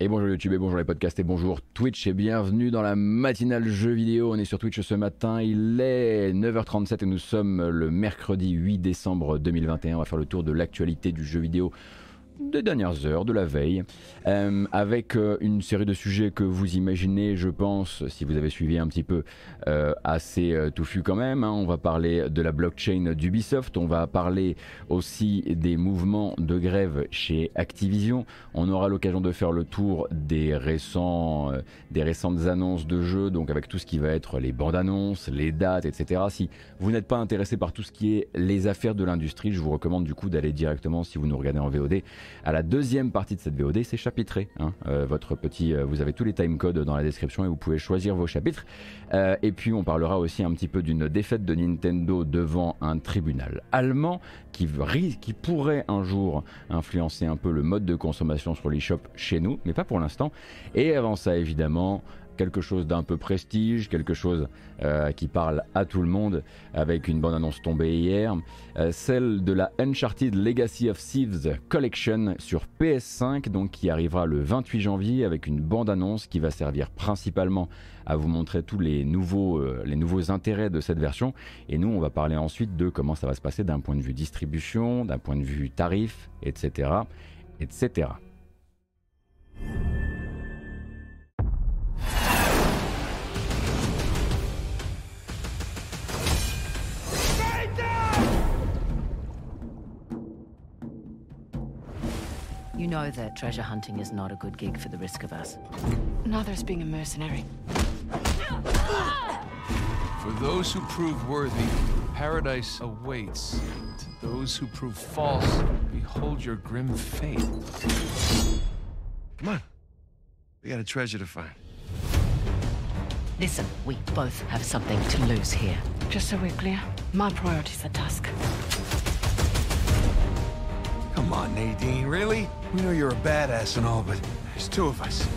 Et bonjour YouTube et bonjour les podcasts et bonjour Twitch et bienvenue dans la matinale jeux vidéo. On est sur Twitch ce matin, il est 9h37 et nous sommes le mercredi 8 décembre 2021. On va faire le tour de l'actualité du jeu vidéo des dernières heures, de la veille, euh, avec euh, une série de sujets que vous imaginez, je pense, si vous avez suivi un petit peu, euh, assez touffu quand même. Hein. On va parler de la blockchain d'Ubisoft, on va parler aussi des mouvements de grève chez Activision. On aura l'occasion de faire le tour des, récents, des récentes annonces de jeux, donc avec tout ce qui va être les bandes annonces, les dates, etc. Si vous n'êtes pas intéressé par tout ce qui est les affaires de l'industrie, je vous recommande du coup d'aller directement, si vous nous regardez en VOD, à la deuxième partie de cette VOD, c'est chapitré. Hein. Euh, votre petit, euh, vous avez tous les timecodes dans la description et vous pouvez choisir vos chapitres. Euh, et puis on parlera aussi un petit peu d'une défaite de Nintendo devant un tribunal allemand qui, qui pourrait un jour influencer un peu le mode de consommation sur l'eShop chez nous, mais pas pour l'instant. Et avant ça, évidemment, quelque chose d'un peu prestige, quelque chose euh, qui parle à tout le monde, avec une bonne annonce tombée hier, euh, celle de la Uncharted Legacy of Thieves Collection sur PS5, donc qui arrivera le 28 janvier avec une bande annonce qui va servir principalement à vous montrer tous les nouveaux, euh, les nouveaux intérêts de cette version. Et nous, on va parler ensuite de comment ça va se passer d'un point de vue distribution, d'un point de vue tarif, etc., etc. You know that treasure hunting is not a good gig for the risk of us. Neither is being a mercenary. For those who prove worthy, paradise awaits. To those who prove false, behold your grim fate. Come on. We got a treasure to find. Listen, we both have something to lose here. Just so we're clear, my priorities are Tusk. Come on, Nadine, really? We know you're a badass and all, but there's two of us.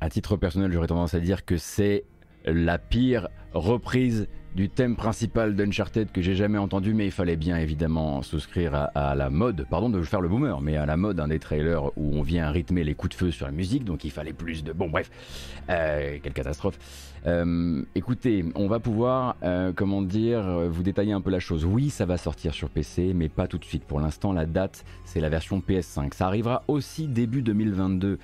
À titre personnel, j'aurais tendance à dire que c'est la pire reprise du thème principal d'Uncharted que j'ai jamais entendu, mais il fallait bien évidemment souscrire à, la mode, pardon de faire le boomer, mais à la mode des trailers où on vient rythmer les coups de feu sur la musique, donc il fallait plus de... Bon bref, euh, quelle catastrophe. Euh, écoutez, on va pouvoir, euh, comment dire, vous détailler un peu la chose. Oui, ça va sortir sur PC, mais pas tout de suite. Pour l'instant, la date, c'est la version PS5. Ça arrivera aussi début 2022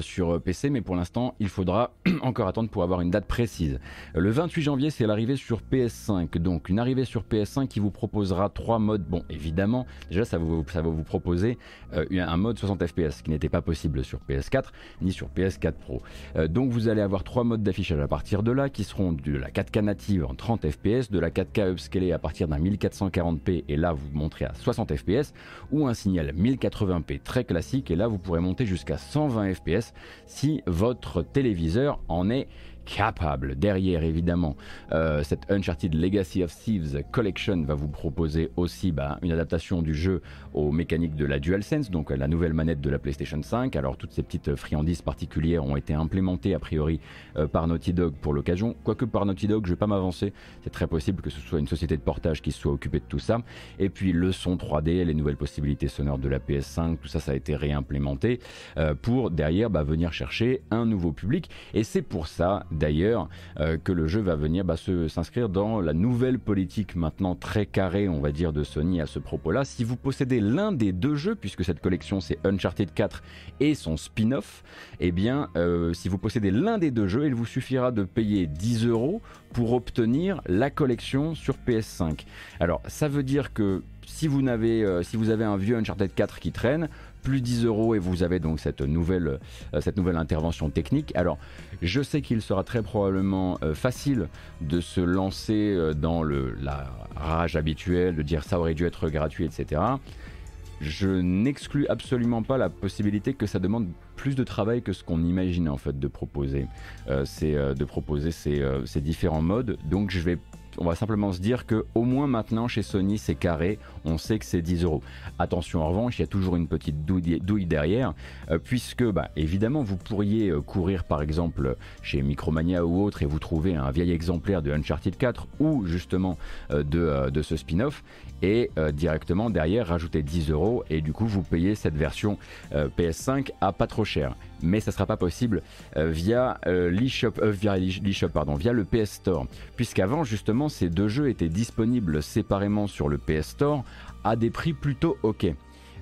sur PC, mais pour l'instant, il faudra encore attendre pour avoir une date précise. Le 28 janvier, c'est l'arrivée sur PS5. Donc une arrivée sur PS5 qui vous proposera trois modes. Bon, évidemment, déjà ça, va vous proposer euh, un mode 60 fps qui n'était pas possible sur PS4 ni sur PS4 Pro. Euh, donc vous allez avoir trois modes d'affichage à partir de là qui seront de la 4K native en 30 fps, de la 4K upscalée à partir d'un 1440p et là vous montrez à 60 fps ou un signal 1080p très classique et là vous pourrez monter jusqu'à 120 fps si votre téléviseur en est capable. Derrière, évidemment, euh, cette Uncharted Legacy of Thieves Collection va vous proposer aussi bah, une adaptation du jeu aux mécaniques de la DualSense, donc la nouvelle manette de la PlayStation 5. Alors, toutes ces petites friandises particulières ont été implémentées a priori euh, par Naughty Dog pour l'occasion. Quoique par Naughty Dog, je vais pas m'avancer. C'est très possible que ce soit une société de portage qui soit occupée de tout ça. Et puis, le son 3D, les nouvelles possibilités sonores de la PS5, tout ça, ça a été réimplémenté euh, pour derrière bah, venir chercher un nouveau public. Et c'est pour ça d'ailleurs euh, que le jeu va venir bah, s'inscrire dans la nouvelle politique maintenant très carrée, on va dire, de Sony à ce propos-là. Si vous possédez l'un des deux jeux, puisque cette collection c'est Uncharted 4 et son spin-off, eh bien, euh, si vous possédez l'un des deux jeux, il vous suffira de payer 10 euros pour obtenir la collection sur PS5. Alors, ça veut dire que si vous, n'avez, si vous avez un vieux Uncharted 4 qui traîne, plus 10 euros et vous avez donc cette nouvelle, cette nouvelle intervention technique. Alors, je sais qu'il sera très probablement facile de se lancer dans le, la rage habituelle, de dire ça aurait dû être gratuit, etc je n'exclus absolument pas la possibilité que ça demande plus de travail que ce qu'on imagine en fait de proposer, euh, euh, de proposer ces, euh, ces, différents modes. Donc je vais on va simplement se dire que au moins maintenant chez Sony c'est carré, on sait que c'est 10 euros. Attention en revanche, il y a toujours une petite douille, derrière, euh, puisque bah, évidemment vous pourriez euh, courir par exemple chez Micromania ou autre et vous trouver un vieil exemplaire de Uncharted 4 ou justement euh, de, de, ce spin-off et directement derrière rajouter 10 euros et du coup vous payez cette version PS5 à pas trop cher. Mais ça ne sera pas possible euh, via euh, l'eShop, euh, via via le PS Store, puisqu'avant justement ces deux jeux étaient disponibles séparément sur le PS Store à des prix plutôt ok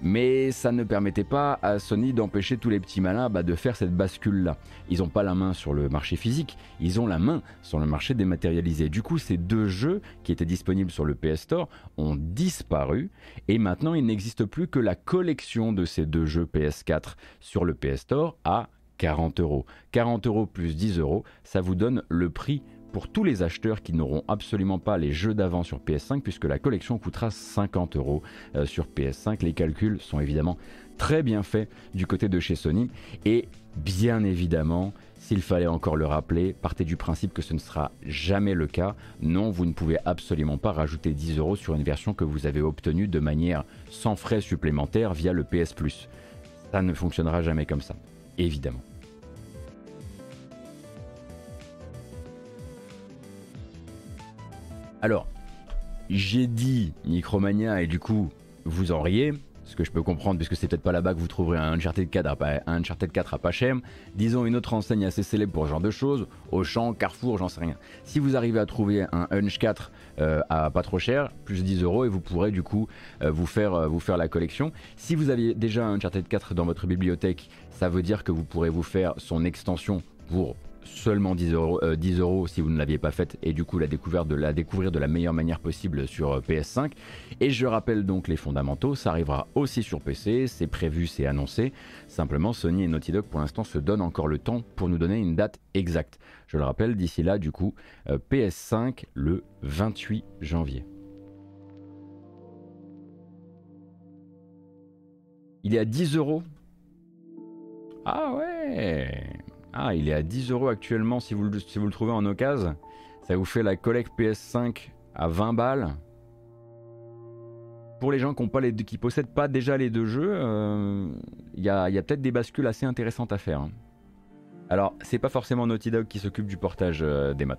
mais ça ne permettait pas à Sony d'empêcher tous les petits malins bah, de faire cette bascule-là. Ils n'ont pas la main sur le marché physique, ils ont la main sur le marché dématérialisé. Du coup, ces deux jeux qui étaient disponibles sur le PS Store ont disparu, et maintenant il n'existe plus que la collection de ces deux jeux PS4 sur le PS Store à 40 euros. 40 euros plus 10 euros, ça vous donne le prix pour tous les acheteurs qui n'auront absolument pas les jeux d'avant sur PS5 puisque la collection coûtera 50 euros euh, sur PS5. Les calculs sont évidemment très bien faits du côté de chez Sony et bien évidemment s'il fallait encore le rappeler, partez du principe que ce ne sera jamais le cas. Non, vous ne pouvez absolument pas rajouter 10 euros sur une version que vous avez obtenue de manière sans frais supplémentaires via le PS Plus. Ça ne fonctionnera jamais comme ça, évidemment. Alors, j'ai dit Micromania et du coup, vous en riez, ce que je peux comprendre puisque c'est peut-être pas là-bas que vous trouverez un Uncharted 4 à pas, un Uncharted 4 à pas cher. Disons une autre enseigne assez célèbre pour ce genre de choses, Auchan, Carrefour, j'en sais rien. Si vous arrivez à trouver un Unch 4 euh, à pas trop cher, plus 10 euros et vous pourrez du coup euh, vous, faire, euh, vous faire la collection. Si vous aviez déjà un Uncharted 4 dans votre bibliothèque, ça veut dire que vous pourrez vous faire son extension pour seulement 10 euros, 10 euh, euros si vous ne l'aviez pas faite et du coup la, découverte de, la découvrir de la meilleure manière possible sur euh, PS5. Et je rappelle donc les fondamentaux, ça arrivera aussi sur PC, c'est prévu, c'est annoncé. Simplement Sony et Naughty Dog pour l'instant se donnent encore le temps pour nous donner une date exacte. Je le rappelle, d'ici là du coup, euh, PS5 le 28 janvier. Il est à 10 euros Ah ouais ah, il est à 10 euros actuellement si vous, le, trouvez en occasion. Ça vous fait la collecte PS5 à 20 balles. Pour les gens qui ne possèdent pas déjà les deux jeux, euh, il y a, peut-être des bascules assez intéressantes à faire. Hein. Alors, c'est pas forcément Naughty Dog qui s'occupe du portage euh, des mods.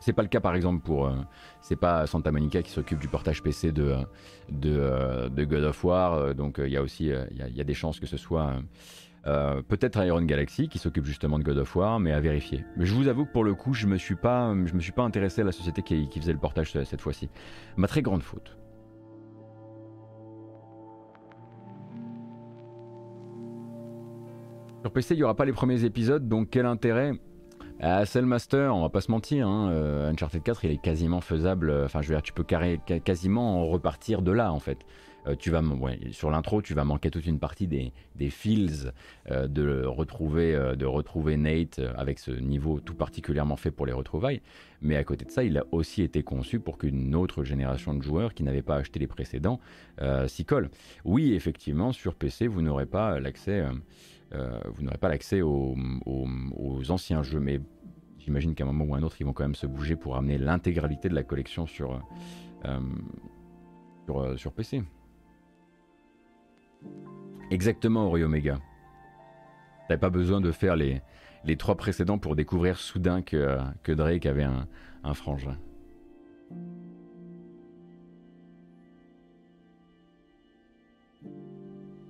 C'est pas le cas par exemple pour. Euh, c'est pas Santa Monica qui s'occupe du portage PC de, de, God of War. donc il y a aussi il y a, des chances que ce soit euh, peut-être Iron Galaxy qui s'occupe justement de God of War, mais à vérifier. Mais je vous avoue que pour le coup, je me suis pas, me suis pas intéressé à la société qui, faisait le portage cette fois-ci. Ma très grande faute. Sur PC, il n'y aura pas les premiers épisodes, donc quel intérêt? Ah, Master, on va pas se mentir, hein, euh, Uncharted 4 il est quasiment faisable, euh, enfin je veux dire tu peux quasiment repartir de là en fait. Euh, sur l'intro, tu vas manquer toute une partie des, feels euh, de, retrouver, euh, de retrouver Nate avec ce niveau tout particulièrement fait pour les retrouvailles. Mais à côté de ça, il a aussi été conçu pour qu'une autre génération de joueurs qui n'avaient pas acheté les précédents s'y colle. Oui, effectivement, sur PC, vous n'aurez pas l'accès, aux, anciens jeux, mais j'imagine qu'à un moment ou un autre, ils vont quand même se bouger pour amener l'intégralité de la collection sur, sur PC. Exactement, Ori Omega. T'avais pas besoin de faire les, les trois précédents pour découvrir soudain que, que Drake avait un, un frangin.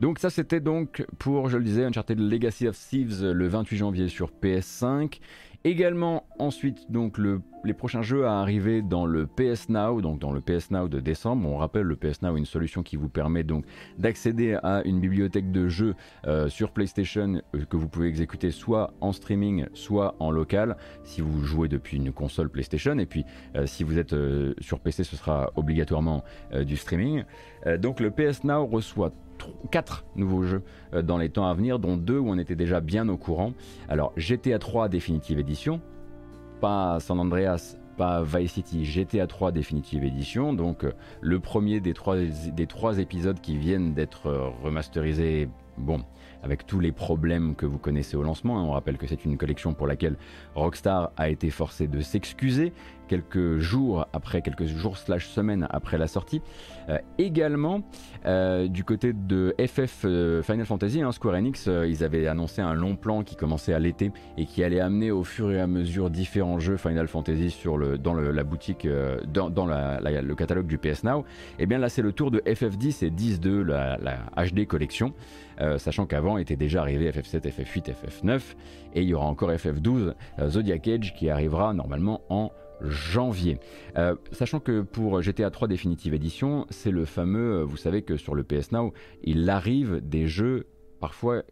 Donc ça c'était donc pour, je le disais, Uncharted Legacy of Thieves le 28 janvier sur PS5. Également ensuite donc les prochains jeux à arriver dans le PS Now, donc dans le PS Now de décembre. On rappelle le PS Now une solution qui vous permet donc d'accéder à une bibliothèque de jeux euh, sur PlayStation euh, que vous pouvez exécuter soit en streaming, soit en local si vous jouez depuis une console PlayStation. Et puis euh, si vous êtes sur PC, ce sera obligatoirement du streaming. donc le PS Now reçoit 4 nouveaux jeux euh, dans les temps à venir, dont deux où on était déjà bien au courant. Alors GTA 3 Definitive Edition, pas San Andreas, pas Vice City, GTA 3 Definitive Edition, donc euh, le premier des trois, des trois épisodes qui viennent d'être euh, remasterisés, bon, avec tous les problèmes que vous connaissez au lancement. Hein. On rappelle que c'est une collection pour laquelle Rockstar a été forcé de s'excuser quelques jours après, quelques jours slash semaines après la sortie. Euh, également, euh, du côté de FF euh, Final Fantasy, hein, Square Enix, ils avaient annoncé un long plan qui commençait à l'été et qui allait amener au fur et à mesure différents jeux Final Fantasy sur le, dans la boutique, dans, le catalogue du PS Now. Et eh bien là, c'est le tour de FF10 et 10.2, la, la HD collection. sachant qu'avant était déjà arrivé FF7, FF8, FF9, et il y aura encore FF12, Zodiac Age, qui arrivera normalement en janvier. Euh, sachant que pour GTA 3 Definitive Edition, c'est le fameux, euh, vous savez que sur le PS Now, il arrive des jeux parfois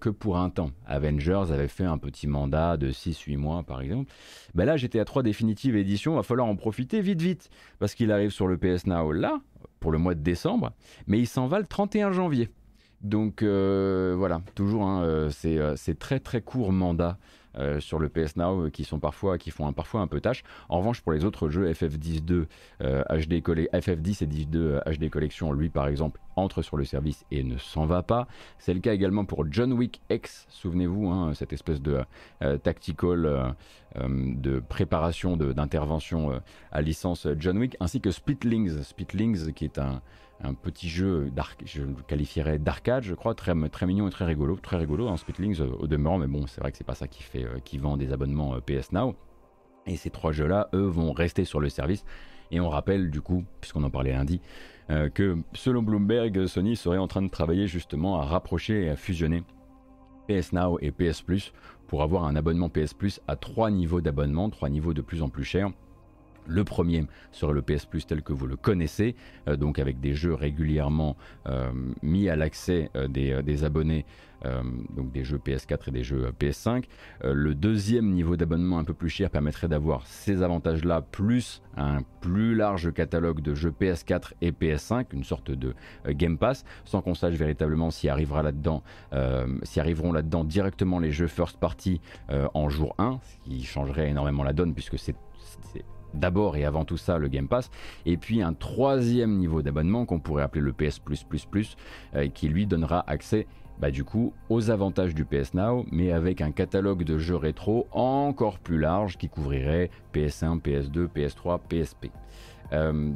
que pour un temps. Avengers avait fait un petit mandat de 6-8 mois par exemple. Ben là, GTA 3 Definitive Edition, va falloir en profiter vite vite, parce qu'il arrive sur le PS Now là, pour le mois de décembre, mais il s'en va le 31 janvier. Donc euh, voilà, toujours, hein, c'est très très court mandat euh, sur le PS Now euh, qui sont parfois qui font un, parfois un peu tâche. En revanche, pour les autres jeux FF10 2 HD FF10 et 10 HD Collection, lui par exemple, entre sur le service et ne s'en va pas. C'est le cas également pour John Wick X, souvenez-vous, hein, cette espèce de euh, tactical de préparation d'intervention à licence John Wick, ainsi que Spitlings, Spitlings qui est un, un petit jeu, je le qualifierais d'arcade, je crois, très, mignon et très rigolo, très rigolo, en hein, euh, au demeurant, mais bon, c'est vrai que c'est pas ça qui fait, euh, qui vend des abonnements euh, PS Now. Et ces trois jeux-là, eux, vont rester sur le service. Et on rappelle du coup, puisqu'on en parlait lundi, que selon Bloomberg, Sony serait en train de travailler justement à rapprocher et à fusionner PS Now et PS Plus pour avoir un abonnement PS Plus à trois niveaux d'abonnement, trois niveaux de plus en plus chers le premier serait le PS Plus tel que vous le connaissez, euh, donc avec des jeux régulièrement euh, mis à l'accès euh, des, abonnés, donc des jeux PS4 et des jeux PS5. le deuxième niveau d'abonnement un peu plus cher permettrait d'avoir ces avantages-là, plus un plus large catalogue de jeux PS4 et PS5, une sorte de Game Pass, sans qu'on sache véritablement s'y arrivera là-dedans, s'y arriveront là-dedans directement les jeux first party en jour 1, ce qui changerait énormément la donne puisque c'est d'abord et avant tout ça le Game Pass, et puis un troisième niveau d'abonnement qu'on pourrait appeler le PS euh, qui lui donnera accès bah, du coup aux avantages du PS Now, mais avec un catalogue de jeux rétro encore plus large qui couvrirait PS1, PS2, PS3, PSP.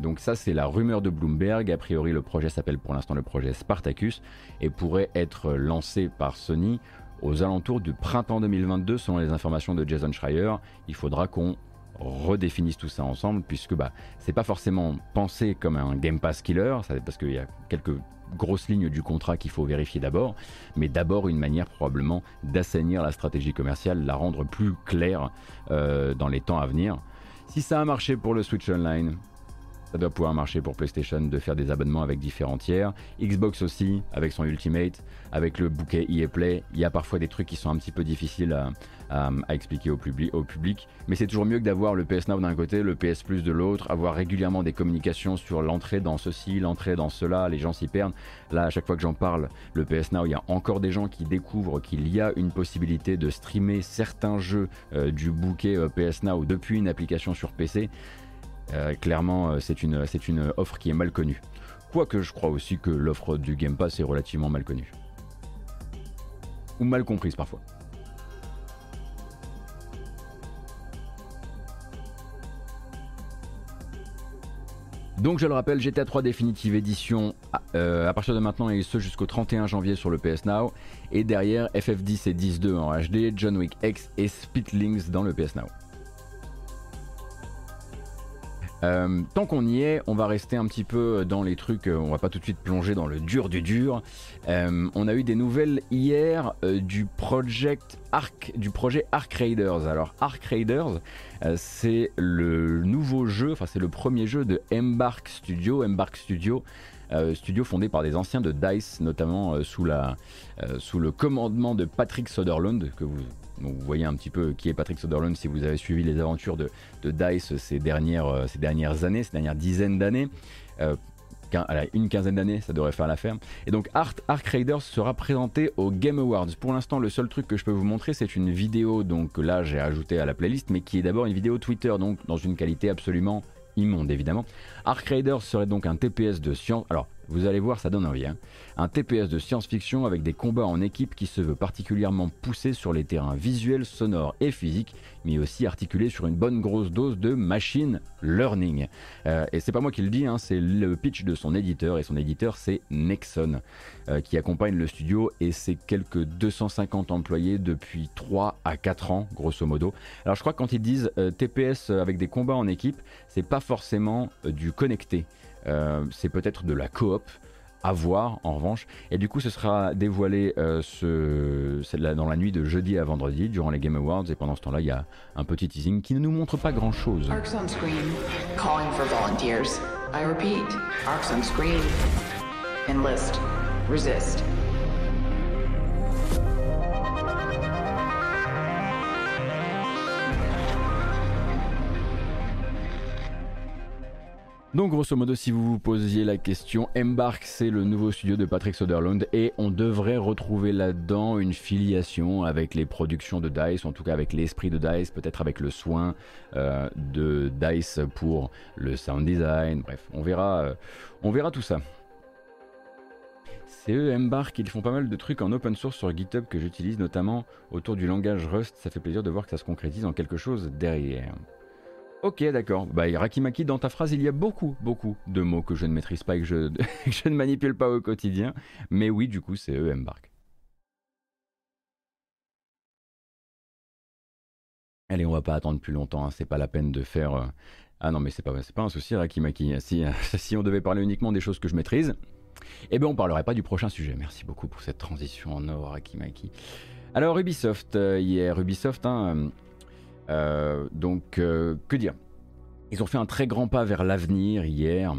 donc ça c'est la rumeur de Bloomberg, a priori le projet s'appelle pour l'instant le projet Spartacus et pourrait être lancé par Sony aux alentours du printemps 2022 selon les informations de Jason Schreier. Il faudra qu'on redéfinissent tout ça ensemble, puisque bah, c'est pas forcément pensé comme un Game Pass killer, parce qu'il y a quelques grosses lignes du contrat qu'il faut vérifier d'abord, mais d'abord une manière probablement d'assainir la stratégie commerciale, la rendre plus claire euh, dans les temps à venir. Si ça a marché pour le Switch Online, ça doit pouvoir marcher pour PlayStation de faire des abonnements avec différents tiers. Xbox aussi, avec son Ultimate, avec le bouquet EA Play. Il y a parfois des trucs qui sont un petit peu difficiles à, expliquer au, au public. Mais c'est toujours mieux que d'avoir le PS Now d'un côté, le PS Plus de l'autre, avoir régulièrement des communications sur l'entrée dans ceci, l'entrée dans cela. Les gens s'y perdent. Là, à chaque fois que j'en parle, le PS Now, il y a encore des gens qui découvrent qu'il y a une possibilité de streamer certains jeux euh, du bouquet euh, PS Now depuis une application sur PC. Euh, clairement, euh, c'est une, une offre qui est mal connue. Quoique je crois aussi que l'offre du Game Pass est relativement mal connue. Ou mal comprise parfois. Donc je le rappelle, GTA 3 Definitive Edition euh, à partir de maintenant et ce jusqu'au 31 janvier sur le PS Now. Et derrière FF10 et 10.2 en HD, John Wick X et Spitlings dans le PS Now. Euh, tant qu'on y est, on va rester un petit peu dans les trucs, euh, on va pas tout de suite plonger dans le dur du dur. Euh, on a eu des nouvelles hier du Arc, du projet Arc Raiders. Alors Arc Raiders, c'est le nouveau jeu, enfin c'est le premier jeu de Embark Studio. Embark Studio, studio fondé par des anciens de Dice, notamment sous, la, sous le commandement de Patrick Soderlund, que vous vous voyez un petit peu qui est Patrick Soderlund si vous avez suivi les aventures de, DICE ces dernières, euh, ces dernières années, ces dernières dizaines d'années. Euh, une quinzaine d'années, ça devrait faire l'affaire. Et donc Art, Ark Raiders sera présenté au Game Awards. Pour l'instant, le seul truc que je peux vous montrer, c'est une vidéo, donc là j'ai ajouté à la playlist, mais qui est d'abord une vidéo Twitter, donc dans une qualité absolument immonde évidemment. Ark Raiders serait donc un TPS de science. Alors, vous allez voir, ça donne envie. Hein. Un TPS de science-fiction avec des combats en équipe qui se veut particulièrement poussé sur les terrains visuels, sonores et physiques, mais aussi articulé sur une bonne grosse dose de machine learning. Euh, et c'est pas moi qui le dis, hein, c'est le pitch de son éditeur, et son éditeur c'est Nexon, euh, qui accompagne le studio et ses quelques 250 employés depuis 3 à 4 ans, grosso modo. Alors je crois que quand ils disent euh, TPS avec des combats en équipe, c'est pas forcément du connecté. Euh, c'est peut-être de la coop à voir en revanche. Et du coup, ce sera dévoilé euh, dans la nuit de jeudi à vendredi durant les Game Awards. Et pendant ce temps-là, il y a un petit teasing qui ne nous montre pas grand-chose. On Donc grosso modo, si vous vous posiez la question, Embark c'est le nouveau studio de Patrick Soderlund et on devrait retrouver là-dedans une filiation avec les productions de DICE, en tout cas avec l'esprit de DICE, peut-être avec le soin euh, de DICE pour le sound design, bref, on verra, euh, on verra tout ça. C'est eux, Embark, ils font pas mal de trucs en open source sur GitHub que j'utilise notamment autour du langage Rust, ça fait plaisir de voir que ça se concrétise en quelque chose derrière. Ok, d'accord. Bah, Rakimaki, dans ta phrase, il y a beaucoup, beaucoup de mots que je ne maîtrise pas et que je, ne manipule pas au quotidien. Mais oui, du coup, c'est eux, Embark. Allez, on va pas attendre plus longtemps, hein. c'est pas la peine de faire. Euh, ah non, mais c'est pas, pas un souci, Rakimaki. Si, si on devait parler uniquement des choses que je maîtrise, eh bien, on parlerait pas du prochain sujet. Merci beaucoup pour cette transition en or, Rakimaki. Alors, Ubisoft, euh, hier, Ubisoft, hein, euh, donc, euh, que dire? Ils ont fait un très grand pas vers l'avenir hier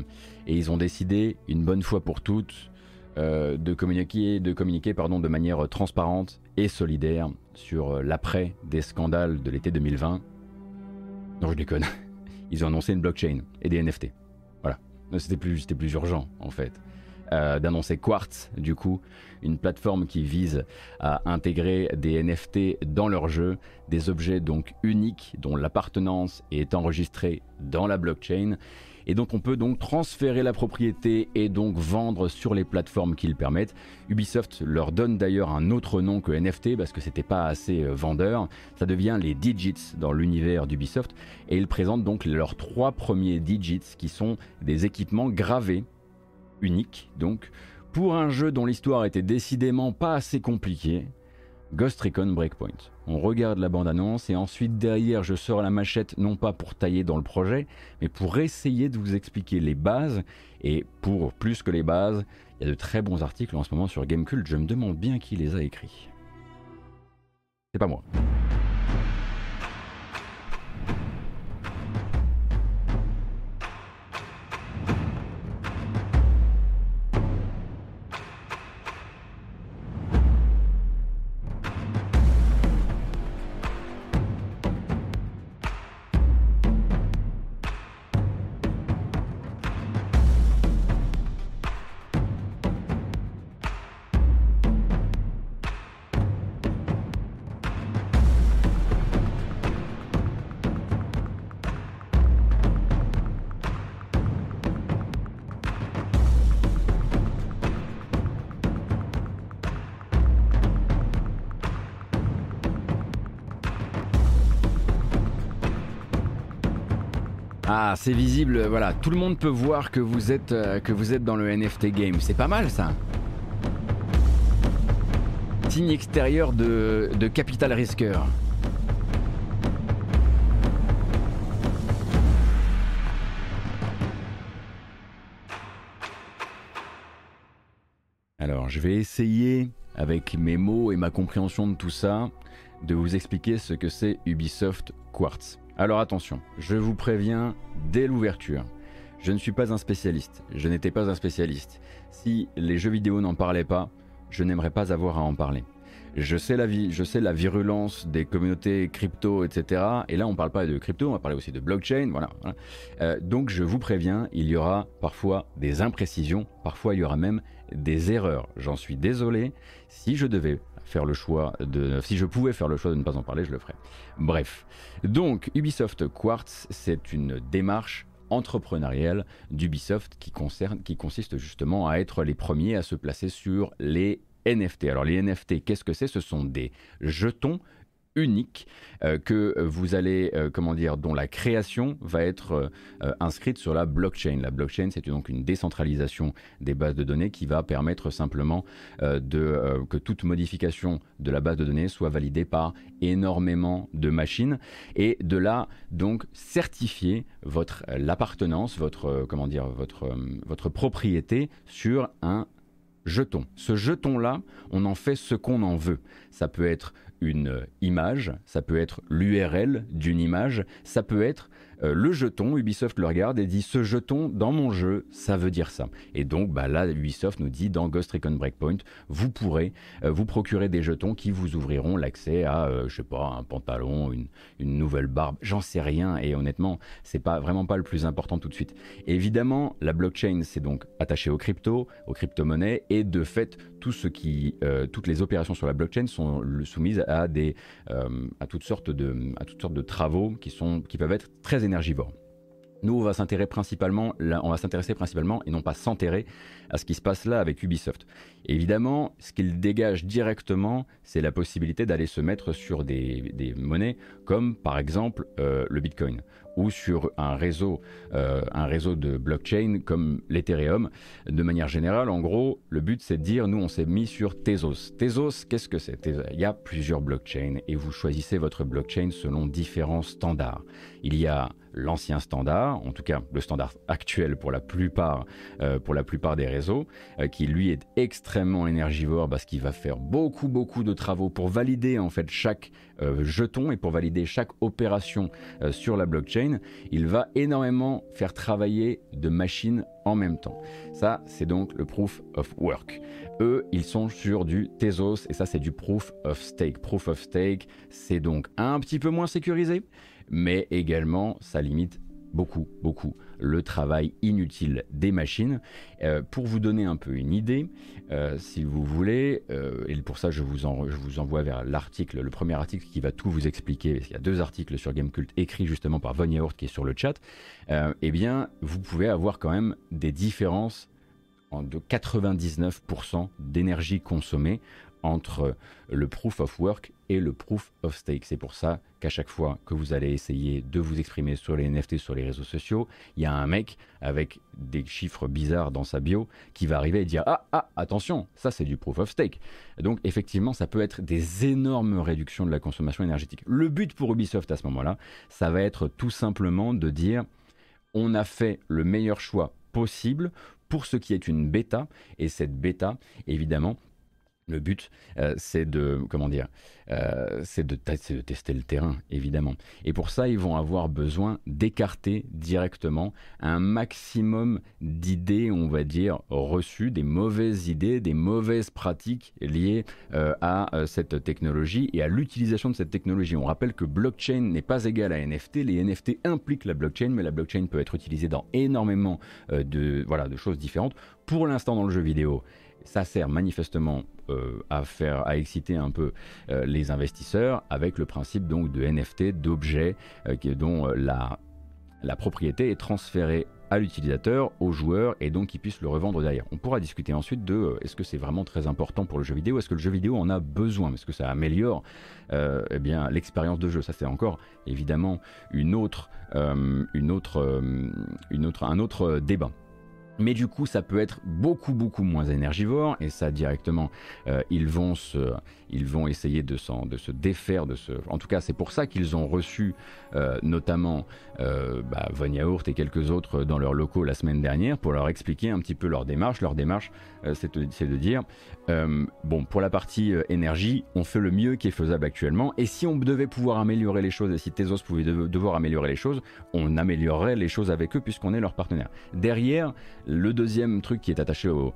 et ils ont décidé, une bonne fois pour toutes, euh, de communiquer, de, communiquer pardon, de manière transparente et solidaire sur l'après des scandales de l'été 2020. Non, je déconne. Ils ont annoncé une blockchain et des NFT. Voilà. C'était plus, plus urgent, en fait. Euh, d'annoncer Quartz, du coup, une plateforme qui vise à intégrer des NFT dans leur jeu, des objets donc uniques dont l'appartenance est enregistrée dans la blockchain. Et donc on peut donc transférer la propriété et donc vendre sur les plateformes qui le permettent. Ubisoft leur donne d'ailleurs un autre nom que NFT parce que c'était pas assez euh, vendeur. Ça devient les Digits dans l'univers d'Ubisoft et ils présentent donc leurs trois premiers Digits qui sont des équipements gravés unique donc, pour un jeu dont l'histoire était décidément pas assez compliquée, Ghost Recon Breakpoint. On regarde la bande-annonce et ensuite derrière je sors la machette non pas pour tailler dans le projet, mais pour essayer de vous expliquer les bases. Et pour plus que les bases, il y a de très bons articles en ce moment sur Gamecult, je me demande bien qui les a écrits. C'est pas moi. c'est visible, voilà, tout le monde peut voir que vous êtes, euh, dans le NFT game. C'est pas mal ça Signe extérieur de, de capital risqueur. Alors, je vais essayer, avec mes mots et ma compréhension de tout ça, de vous expliquer ce que c'est Ubisoft Quartz. Alors attention, je vous préviens dès l'ouverture. Je ne suis pas un spécialiste, je n'étais pas un spécialiste. Si les jeux vidéo n'en parlaient pas, je n'aimerais pas avoir à en parler. Je sais, la virulence des communautés crypto, etc. Et là, on ne parle pas de crypto, on va parler aussi de blockchain. Voilà. Euh, donc, je vous préviens, il y aura parfois des imprécisions, parfois il y aura même des erreurs. J'en suis désolé. Si je devais faire le choix de. Si je pouvais faire le choix de ne pas en parler, je le ferais. Bref. Donc, Ubisoft Quartz, c'est une démarche entrepreneuriale d'Ubisoft qui, qui consiste justement à être les premiers à se placer sur les NFT. Alors les NFT, qu'est-ce que c'est? Ce sont des jetons uniques euh, que vous allez, euh, comment dire, dont la création va être euh, inscrite sur la blockchain. La blockchain, c'est donc une décentralisation des bases de données qui va permettre simplement de, que toute modification de la base de données soit validée par énormément de machines et de là donc certifier votre l'appartenance, votre comment dire, votre votre propriété sur un jeton. Ce jeton-là, on en fait ce qu'on en veut. Ça peut être une image, ça peut être l'URL d'une image, ça peut être euh, le jeton, Ubisoft le regarde et dit ce jeton dans mon jeu, ça veut dire ça. Et donc bah là, Ubisoft nous dit dans Ghost Recon Breakpoint, vous pourrez euh, vous procurer des jetons qui vous ouvriront l'accès à, euh, je sais pas, un pantalon, une, nouvelle barbe, j'en sais rien. Et honnêtement, c'est pas vraiment pas le plus important tout de suite. évidemment, la blockchain, c'est donc attaché aux crypto, aux crypto-monnaies, et de fait, toutes les opérations sur la blockchain sont soumises à des, à toutes sortes de, travaux qui sont, qui peuvent être très énergivore. Nous, on va s'intéresser principalement, on va s'intéresser principalement et non pas s'enterrer à ce qui se passe là avec Ubisoft. Évidemment, ce qu'il dégage directement, c'est la possibilité d'aller se mettre sur des, monnaies comme par exemple euh, le Bitcoin ou sur un réseau, euh, un réseau de blockchain comme l'Ethereum. De manière générale, en gros, le but c'est de dire, nous on s'est mis sur Tezos. Tezos, qu'est-ce que c'est? Il y a plusieurs blockchains et vous choisissez votre blockchain selon différents standards. Il y a l'ancien standard, en tout cas le standard actuel pour la plupart, euh, pour la plupart des réseaux, qui lui est extrêmement énergivore parce qu'il va faire beaucoup beaucoup de travaux pour valider en fait chaque euh, jeton et pour valider chaque opération sur la blockchain. Il va énormément faire travailler de machines en même temps. Ça, c'est donc le proof of work. Eux, ils sont sur du Tezos et ça, c'est du proof of stake. Proof of stake, c'est donc un petit peu moins sécurisé mais également ça limite beaucoup, beaucoup le travail inutile des machines. Euh, pour vous donner un peu une idée, euh, si vous voulez, euh, et pour ça je vous, envoie vers l'article, le premier article qui va tout vous expliquer, il y a deux articles sur Gamecult écrits justement par Von Yaourt qui est sur le chat, eh bien vous pouvez avoir quand même des différences de 99% d'énergie consommée entre le proof of work et le proof of stake. C'est pour ça qu'à chaque fois que vous allez essayer de vous exprimer sur les NFT, sur les réseaux sociaux, il y a un mec avec des chiffres bizarres dans sa bio qui va arriver et dire Ah, ah, attention, ça c'est du proof of stake. Donc effectivement, ça peut être des énormes réductions de la consommation énergétique. Le but pour Ubisoft à ce moment-là, ça va être tout simplement de dire on a fait le meilleur choix possible pour ce qui est une bêta, et cette bêta, évidemment, le but, euh, c'est de, comment dire, euh, c'est de, tester le terrain, évidemment. Et pour ça, ils vont avoir besoin d'écarter directement un maximum d'idées, on va dire, reçues, des mauvaises idées, des mauvaises pratiques liées euh, à cette technologie et à l'utilisation de cette technologie. On rappelle que blockchain n'est pas égal à NFT. Les NFT impliquent la blockchain, mais la blockchain peut être utilisée dans énormément de, voilà, de choses différentes. Pour l'instant, dans le jeu vidéo, ça sert manifestement euh, à faire, à exciter un peu euh, les investisseurs avec le principe donc de NFT, d'objets euh, dont la, la propriété est transférée à l'utilisateur, au joueur, et donc qu'il puisse le revendre derrière. On pourra discuter ensuite de est-ce que c'est vraiment très important pour le jeu vidéo, est-ce que le jeu vidéo en a besoin, est-ce que ça améliore eh bien l'expérience de jeu? Ça c'est encore évidemment une autre, une autre, une autre, un autre débat. Mais du coup, ça peut être beaucoup beaucoup moins énergivore et ça directement, euh, ils vont se, ils vont essayer de, de se défaire de ce. En tout cas, c'est pour ça qu'ils ont reçu euh, notamment euh, bah, Von Yaourt et quelques autres dans leurs locaux la semaine dernière pour leur expliquer un petit peu leur démarche. Leur démarche, euh, c'est de, dire euh, bon, pour la partie énergie, on fait le mieux qui est faisable actuellement. Et si on devait pouvoir améliorer les choses et si Tezos pouvait devoir améliorer les choses, on améliorerait les choses avec eux puisqu'on est leur partenaire. Derrière, le deuxième truc qui est attaché au,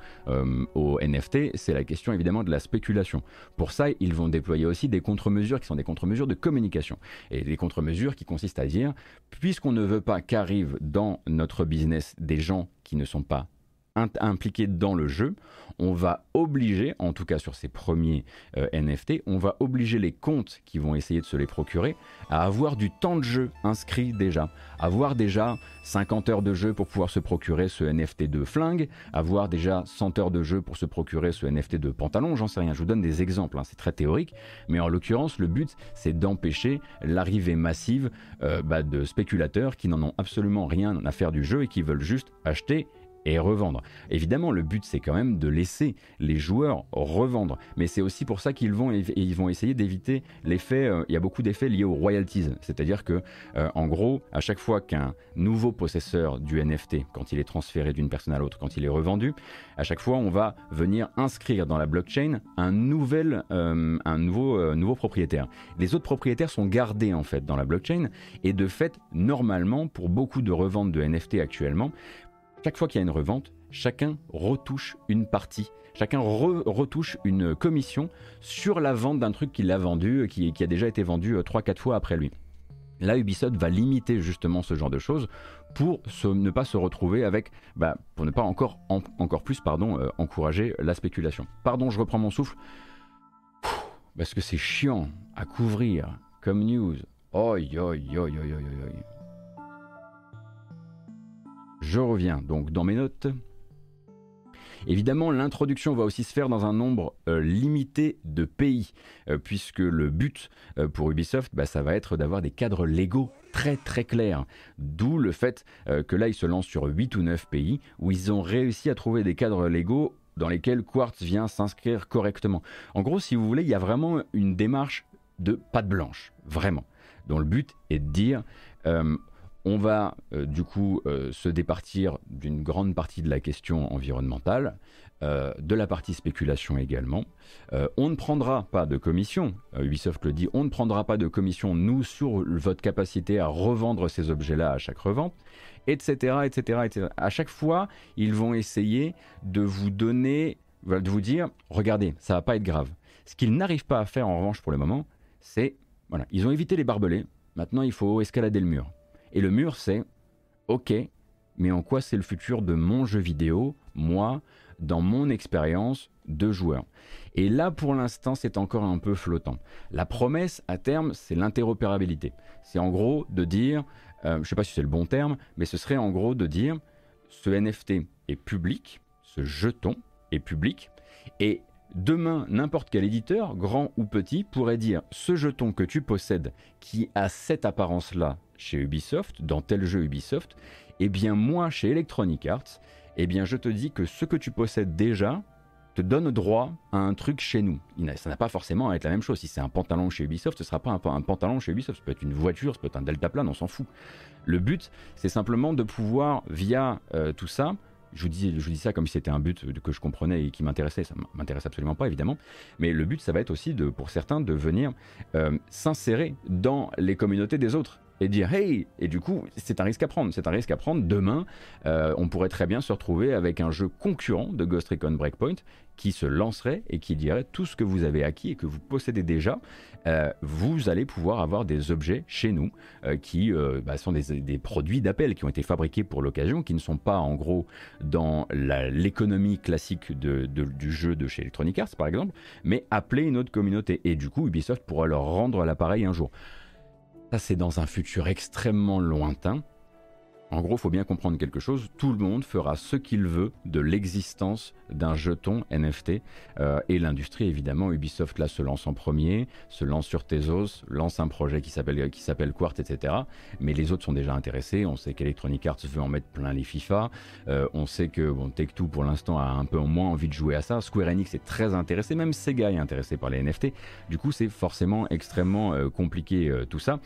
au NFT, c'est la question évidemment de la spéculation. Pour ça, ils vont déployer aussi des contre-mesures qui sont des contre-mesures de communication. Et des contre-mesures qui consistent à dire, puisqu'on ne veut pas qu'arrivent dans notre business des gens qui ne sont pas impliqués dans le jeu, on va obliger, en tout cas sur ces premiers euh, NFT, on va obliger les comptes qui vont essayer de se les procurer à avoir du temps de jeu inscrit déjà, avoir déjà 50 heures de jeu pour pouvoir se procurer ce NFT de flingue, avoir déjà 100 heures de jeu pour se procurer ce NFT de pantalon, j'en sais rien, je vous donne des exemples, hein, c'est très théorique, mais en l'occurrence le but c'est d'empêcher l'arrivée massive euh, bah, de spéculateurs qui n'en ont absolument rien à faire du jeu et qui veulent juste acheter et revendre. Évidemment, le but c'est quand même de laisser les joueurs revendre, mais c'est aussi pour ça qu'ils vont, ils vont essayer d'éviter l'effet. Euh, il y a beaucoup d'effets liés aux royalties, c'est-à-dire que, euh, en gros, à chaque fois qu'un nouveau possesseur du NFT, quand il est transféré d'une personne à l'autre, quand il est revendu, à chaque fois on va venir inscrire dans la blockchain un nouvel, euh, un nouveau, nouveau propriétaire. Les autres propriétaires sont gardés en fait dans la blockchain et de fait, normalement, pour beaucoup de reventes de NFT actuellement, chaque fois qu'il y a une revente, chacun retouche une partie, chacun retouche une commission sur la vente d'un truc qu'il a vendu, qui, qui, a déjà été vendu 3-4 euh, fois après lui. Là, Ubisoft va limiter justement ce genre de choses pour ne pas se retrouver avec, bah, pour ne pas encore, encore plus pardon, euh, encourager la spéculation. Pardon, je reprends mon souffle. parce que c'est chiant à couvrir comme news. Oi, oi, oi, oi, oi, oi. Je reviens donc dans mes notes. Évidemment, l'introduction va aussi se faire dans un nombre euh, limité de pays, euh, puisque le but euh, pour Ubisoft, bah, ça va être d'avoir des cadres légaux très très clairs. D'où le fait que là, ils se lancent sur 8 ou 9 pays, où ils ont réussi à trouver des cadres légaux dans lesquels Quartz vient s'inscrire correctement. En gros, si vous voulez, il y a vraiment une démarche de patte blanche, vraiment, dont le but est de dire on va euh, du coup euh, se départir d'une grande partie de la question environnementale, euh, de la partie spéculation également. on ne prendra pas de commission, Ubisoft le dit, on ne prendra pas de commission, nous, sur votre capacité à revendre ces objets-là à chaque revente, etc., etc.. À chaque fois, ils vont essayer de vous donner, de vous dire, regardez, ça va pas être grave. Ce qu'ils n'arrivent pas à faire en revanche pour le moment, c'est, voilà, ils ont évité les barbelés, maintenant il faut escalader le mur. Et le mur, c'est OK, mais en quoi c'est le futur de mon jeu vidéo, moi, dans mon expérience de joueur? Et là, pour l'instant, c'est encore un peu flottant. La promesse, à terme, c'est l'interopérabilité. C'est en gros de dire, euh, je ne sais pas si c'est le bon terme, mais ce serait en gros de dire, ce NFT est public, ce jeton est public, et Demain, n'importe quel éditeur, grand ou petit, pourrait dire ce jeton que tu possèdes qui a cette apparence-là chez Ubisoft, dans tel jeu Ubisoft, eh bien moi chez Electronic Arts, eh bien je te dis que ce que tu possèdes déjà te donne droit à un truc chez nous. Ça n'a pas forcément à être la même chose. Si c'est un pantalon chez Ubisoft, ce ne sera pas un, pantalon chez Ubisoft. Ça peut être une voiture, ça peut être un deltaplane, on s'en fout. Le but, c'est simplement de pouvoir, via euh, tout ça, je vous, dis, ça comme si c'était un but que je comprenais et qui m'intéressait. Ça m'intéresse absolument pas, évidemment. Mais le but, ça va être aussi, de, pour certains, de venir euh, s'insérer dans les communautés des autres et dire hey et du coup c'est un risque à prendre c'est un risque à prendre demain euh, on pourrait très bien se retrouver avec un jeu concurrent de Ghost Recon Breakpoint qui se lancerait et qui dirait tout ce que vous avez acquis et que vous possédez déjà euh, vous allez pouvoir avoir des objets chez nous euh, qui bah, sont des, produits d'appel qui ont été fabriqués pour l'occasion qui ne sont pas en gros dans l'économie classique du jeu de chez Electronic Arts par exemple mais appeler une autre communauté et du coup Ubisoft pourra leur rendre l'appareil un jour ça, c'est dans un futur extrêmement lointain. En gros, faut bien comprendre quelque chose. Tout le monde fera ce qu'il veut de l'existence d'un jeton NFT. Euh, et l'industrie, évidemment, Ubisoft là se lance en premier, se lance sur Tezos, lance un projet qui s'appelle qui s'appelle Quart, etc. Mais les autres sont déjà intéressés. On sait qu'Electronic Arts veut en mettre plein les FIFA. Euh, on sait que bon, Take Two pour l'instant a un peu moins envie de jouer à ça. Square Enix est très intéressé, même Sega est intéressé par les NFT. Du coup, c'est forcément extrêmement euh, compliqué tout ça.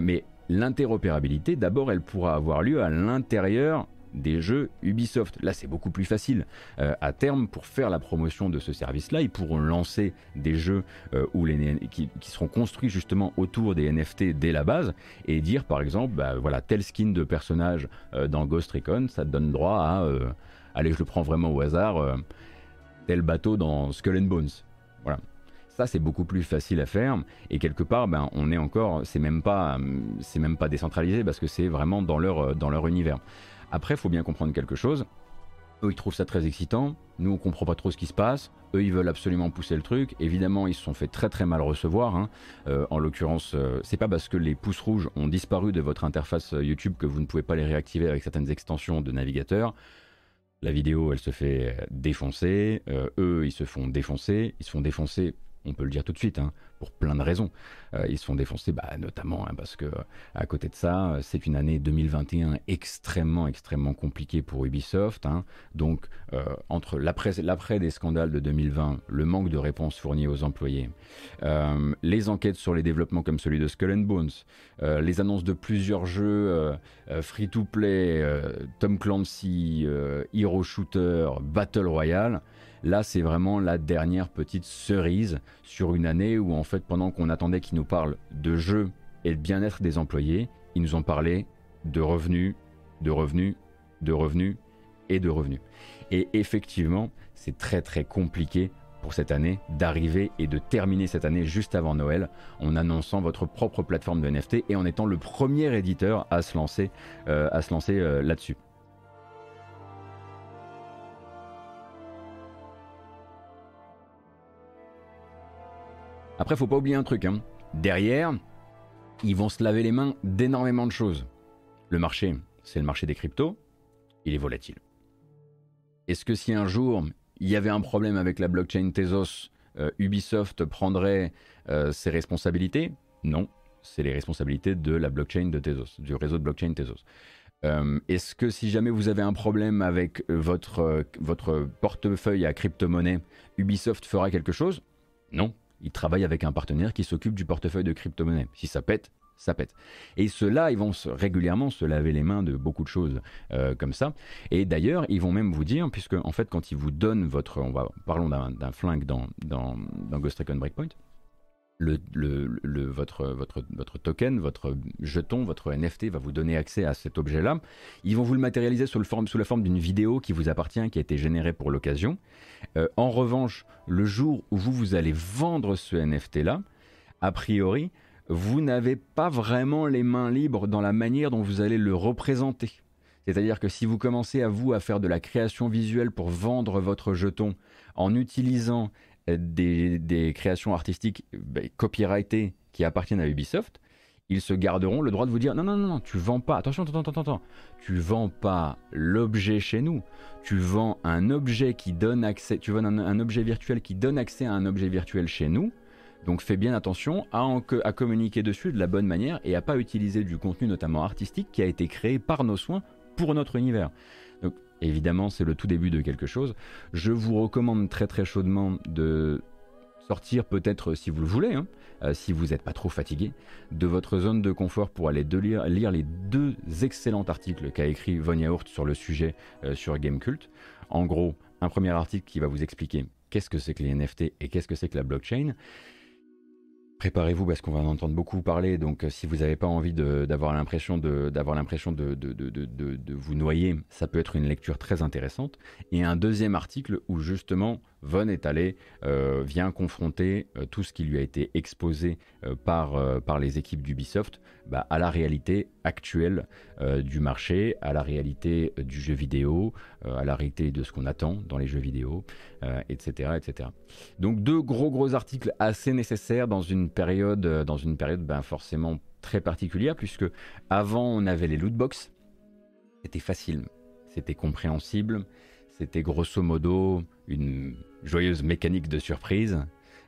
mais l'interopérabilité, d'abord, elle pourra avoir lieu à l'intérieur des jeux Ubisoft. Là, c'est beaucoup plus facile. Euh, à terme, pour faire la promotion de ce service-là, ils pourront lancer des jeux euh, les, qui, seront construits justement autour des NFT dès la base et dire, par exemple, bah, voilà, tel skin de personnage euh, dans Ghost Recon, ça donne droit à, allez, je le prends vraiment au hasard, tel bateau dans Skull and Bones. Voilà. Ça, c'est beaucoup plus facile à faire. Et quelque part, ben, on est encore, c'est même pas, c'est même pas décentralisé parce que c'est vraiment dans leur, dans leur univers. Après, il faut bien comprendre quelque chose. Eux, ils trouvent ça très excitant. Nous, on comprend pas trop ce qui se passe. Eux, ils veulent absolument pousser le truc. Évidemment, ils se sont fait très très mal recevoir. Hein. Euh, en l'occurrence, euh, c'est pas parce que les pouces rouges ont disparu de votre interface euh, YouTube que vous ne pouvez pas les réactiver avec certaines extensions de navigateur. La vidéo, elle se fait défoncer. eux, ils se font défoncer. Ils se font défoncer on peut le dire tout de suite, hein, pour plein de raisons. Euh, ils se font défoncer, bah, notamment hein, parce que à côté de ça, c'est une année 2021 extrêmement, extrêmement compliquée pour Ubisoft. Hein. Donc, euh, entre l'après des scandales de 2020, le manque de réponses fournies aux employés, euh, les enquêtes sur les développements comme celui de Skull and Bones, les annonces de plusieurs jeux free-to-play, Tom Clancy, Hero Shooter, Battle Royale, Là, c'est vraiment la dernière petite cerise sur une année où, en fait, pendant qu'on attendait qu'ils nous parlent de jeux et de bien-être des employés, ils nous ont parlé de revenus, de revenus, de revenus et de revenus. Et effectivement, c'est très très compliqué pour cette année d'arriver et de terminer cette année juste avant Noël en annonçant votre propre plateforme de NFT et en étant le premier éditeur à se lancer, euh, euh, là-dessus. Après, faut pas oublier un truc. Hein. Derrière, ils vont se laver les mains d'énormément de choses. Le marché, c'est le marché des cryptos. Il est volatile. Est-ce que si un jour il y avait un problème avec la blockchain Tezos, euh, Ubisoft prendrait euh, ses responsabilités? Non, c'est les responsabilités de la blockchain de Tezos, du réseau de blockchain Tezos. Euh, est-ce que si jamais vous avez un problème avec votre, votre portefeuille à crypto-monnaie, Ubisoft fera quelque chose? Non, ils travaillent avec un partenaire qui s'occupe du portefeuille de crypto-monnaie. Si ça pète, ça pète. Et ceux-là, ils vont régulièrement se laver les mains de beaucoup de choses euh, comme ça. Et d'ailleurs, ils vont même vous dire, puisque en fait, quand ils vous donnent votre, on va, parlons d'un flingue dans, dans, dans Ghost Recon Breakpoint, le, votre, votre, votre token, votre jeton, votre NFT va vous donner accès à cet objet-là. Ils vont vous le matérialiser sous, la forme d'une vidéo qui vous appartient, qui a été générée pour l'occasion. Euh, en revanche, le jour où vous, vous allez vendre ce NFT-là, a priori, vous n'avez pas vraiment les mains libres dans la manière dont vous allez le représenter. C'est-à-dire que si vous commencez à vous à faire de la création visuelle pour vendre votre jeton en utilisant des, créations artistiques bah, copyrightées qui appartiennent à Ubisoft, ils se garderont le droit de vous dire non, non, non, non, tu vends pas, attention, attends, attends, attends, tu vends pas l'objet chez nous, tu vends un objet qui donne accès, tu vends un, objet virtuel qui donne accès à un objet virtuel chez nous. Donc fais bien attention à, à communiquer dessus de la bonne manière et à pas utiliser du contenu notamment artistique qui a été créé par nos soins pour notre univers. Évidemment, c'est le tout début de quelque chose. Je vous recommande très très chaudement de sortir peut-être si vous le voulez, hein, euh, si vous n'êtes pas trop fatigué, de votre zone de confort pour aller lire, les deux excellents articles qu'a écrit Von Yaourt sur le sujet euh, sur Gamecult. En gros, un premier article qui va vous expliquer qu'est-ce que c'est que les NFT et qu'est-ce que c'est que la blockchain, Préparez-vous parce qu'on va en entendre beaucoup parler, donc euh, si vous n'avez pas envie d'avoir l'impression de, vous noyer, ça peut être une lecture très intéressante. Et un deuxième article où justement Von est allé, euh, vient confronter euh, tout ce qui lui a été exposé euh, par, par les équipes d'Ubisoft bah, à la réalité actuelle du marché, à la réalité du jeu vidéo, à la réalité de ce qu'on attend dans les jeux vidéo, etc., etc. Donc deux gros gros articles assez nécessaires dans une période, dans une période ben, forcément très particulière, puisque avant on avait les lootbox c'était facile, c'était compréhensible, c'était grosso modo une joyeuse mécanique de surprise.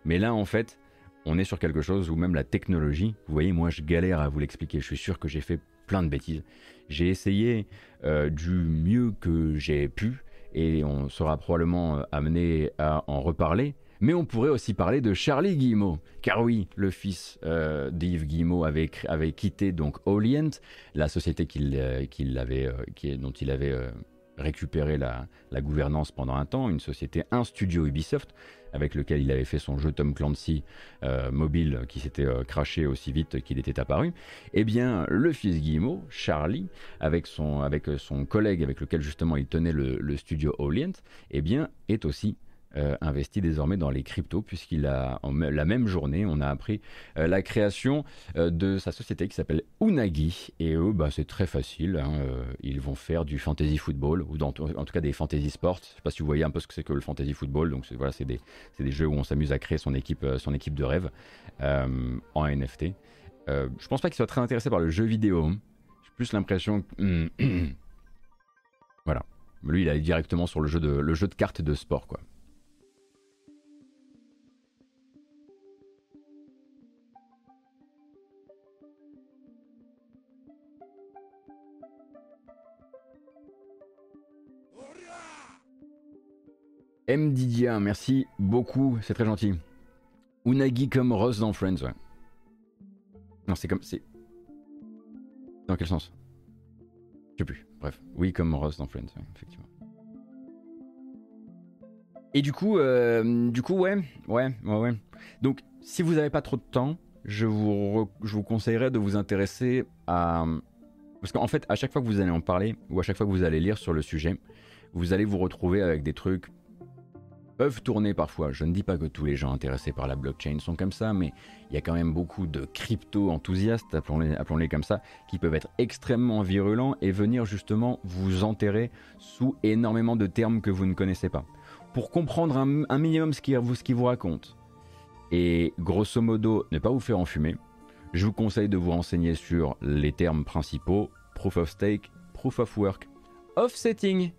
Mais là, en fait, on est sur quelque chose où même la technologie, vous voyez, moi je galère à vous l'expliquer, je suis sûr que j'ai fait plein de bêtises. J'ai essayé euh, du mieux que j'ai pu, et on sera probablement euh, amené à en reparler. Mais on pourrait aussi parler de Charlie Guillemot, car oui, le fils euh, d'Yves Guillemot avait, quitté donc Orient, la société dont il avait récupéré la, gouvernance pendant un temps, une société, un studio Ubisoft, avec lequel il avait fait son jeu Tom Clancy euh, mobile qui s'était euh, craché aussi vite qu'il était apparu, eh bien le fils Guillemot, Charlie, avec son, avec son collègue avec lequel justement il tenait le, le studio Orient, eh bien est aussi euh, investi désormais dans les cryptos, puisqu'il a, la même journée, on a appris euh, la création euh, de sa société qui s'appelle Unagi. Et eux, bah, c'est très facile. Hein, ils vont faire du fantasy football, ou dans, en tout cas des fantasy sports. Je sais pas si vous voyez un peu ce que c'est que le fantasy football. Donc, c'est, voilà, c'est des, des, jeux où on s'amuse à créer son équipe, son équipe de rêve en NFT. je pense pas qu'il soit très intéressé par le jeu vidéo. J'ai plus l'impression que. voilà. Lui, il allait directement sur le jeu de, le jeu de cartes de sport, quoi. M. Didier, merci beaucoup, c'est très gentil. Unagi comme Ross dans Friends, ouais. Non, c'est comme. C'est. Dans quel sens? Je sais plus. Bref, oui, comme Ross dans Friends, effectivement. Et du coup, euh, du coup, ouais, ouais, ouais, ouais. Donc, si vous n'avez pas trop de temps, je vous, je vous conseillerais de vous intéresser à. Parce qu'en fait, à chaque fois que vous allez en parler, ou à chaque fois que vous allez lire sur le sujet, vous allez vous retrouver avec des trucs peuvent tourner parfois. Je ne dis pas que tous les gens intéressés par la blockchain sont comme ça, mais il y a quand même beaucoup de crypto-enthousiastes, appelons-les comme ça, qui peuvent être extrêmement virulents et venir justement vous enterrer sous énormément de termes que vous ne connaissez pas. Pour comprendre un, minimum ce qu'ils ce vous racontent, et grosso modo ne pas vous faire enfumer, je vous conseille de vous renseigner sur les termes principaux, proof of stake, proof of work, offsetting,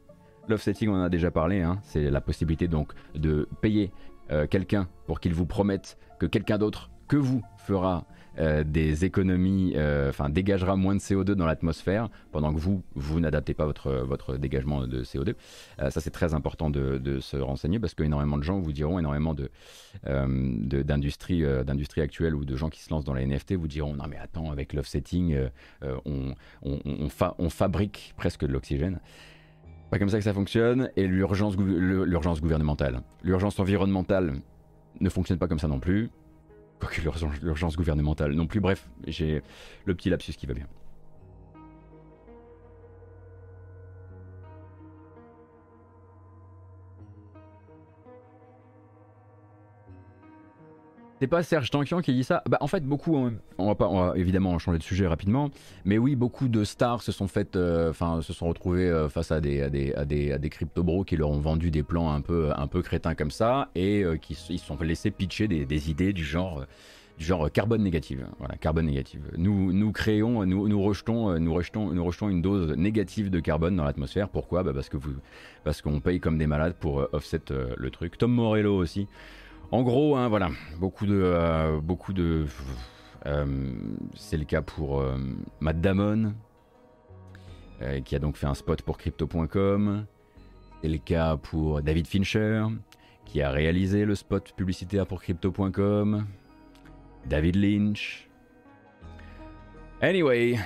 L'offsetting, on en a déjà parlé, hein. c'est la possibilité donc de payer euh, quelqu'un pour qu'il vous promette que quelqu'un d'autre que vous fera euh, des économies, euh, enfin dégagera moins de CO2 dans l'atmosphère pendant que vous, vous n'adaptez pas votre, dégagement de CO2. ça c'est très important de, se renseigner parce qu'énormément de gens vous diront, énormément de, d'industries d'industrie actuelles ou de gens qui se lancent dans la NFT vous diront non mais attends avec l'offsetting on fabrique presque de l'oxygène. Pas comme ça que ça fonctionne, et l'urgence, gouvernementale. L'urgence environnementale ne fonctionne pas comme ça non plus. Quoique l'urgence gouvernementale non plus. Bref, j'ai le petit lapsus qui va bien. C'est pas Serge Tankian qui dit ça bah, En fait, beaucoup, on va, pas, on va évidemment changer de sujet rapidement, mais oui, beaucoup de stars se sont faites, euh, enfin, se sont retrouvés euh, face à des, à des, à des, à des crypto-bros qui leur ont vendu des plans un peu, un peu crétins comme ça et euh, qui se sont laissés pitcher des, idées du genre genre carbone négative. Voilà, carbone négative. Nous, nous créons, nous, nous rejetons, nous rejetons, nous rejetons une dose négative de carbone dans l'atmosphère. Pourquoi? Bah Parce que vous, parce qu'on paye comme des malades pour offset le truc. Tom Morello aussi. En gros, hein, voilà, beaucoup de, euh, beaucoup de, euh, c'est le cas pour euh, Matt Damon, qui a donc fait un spot pour Crypto.com. C'est le cas pour David Fincher, qui a réalisé le spot publicitaire pour Crypto.com. David Lynch. Anyway.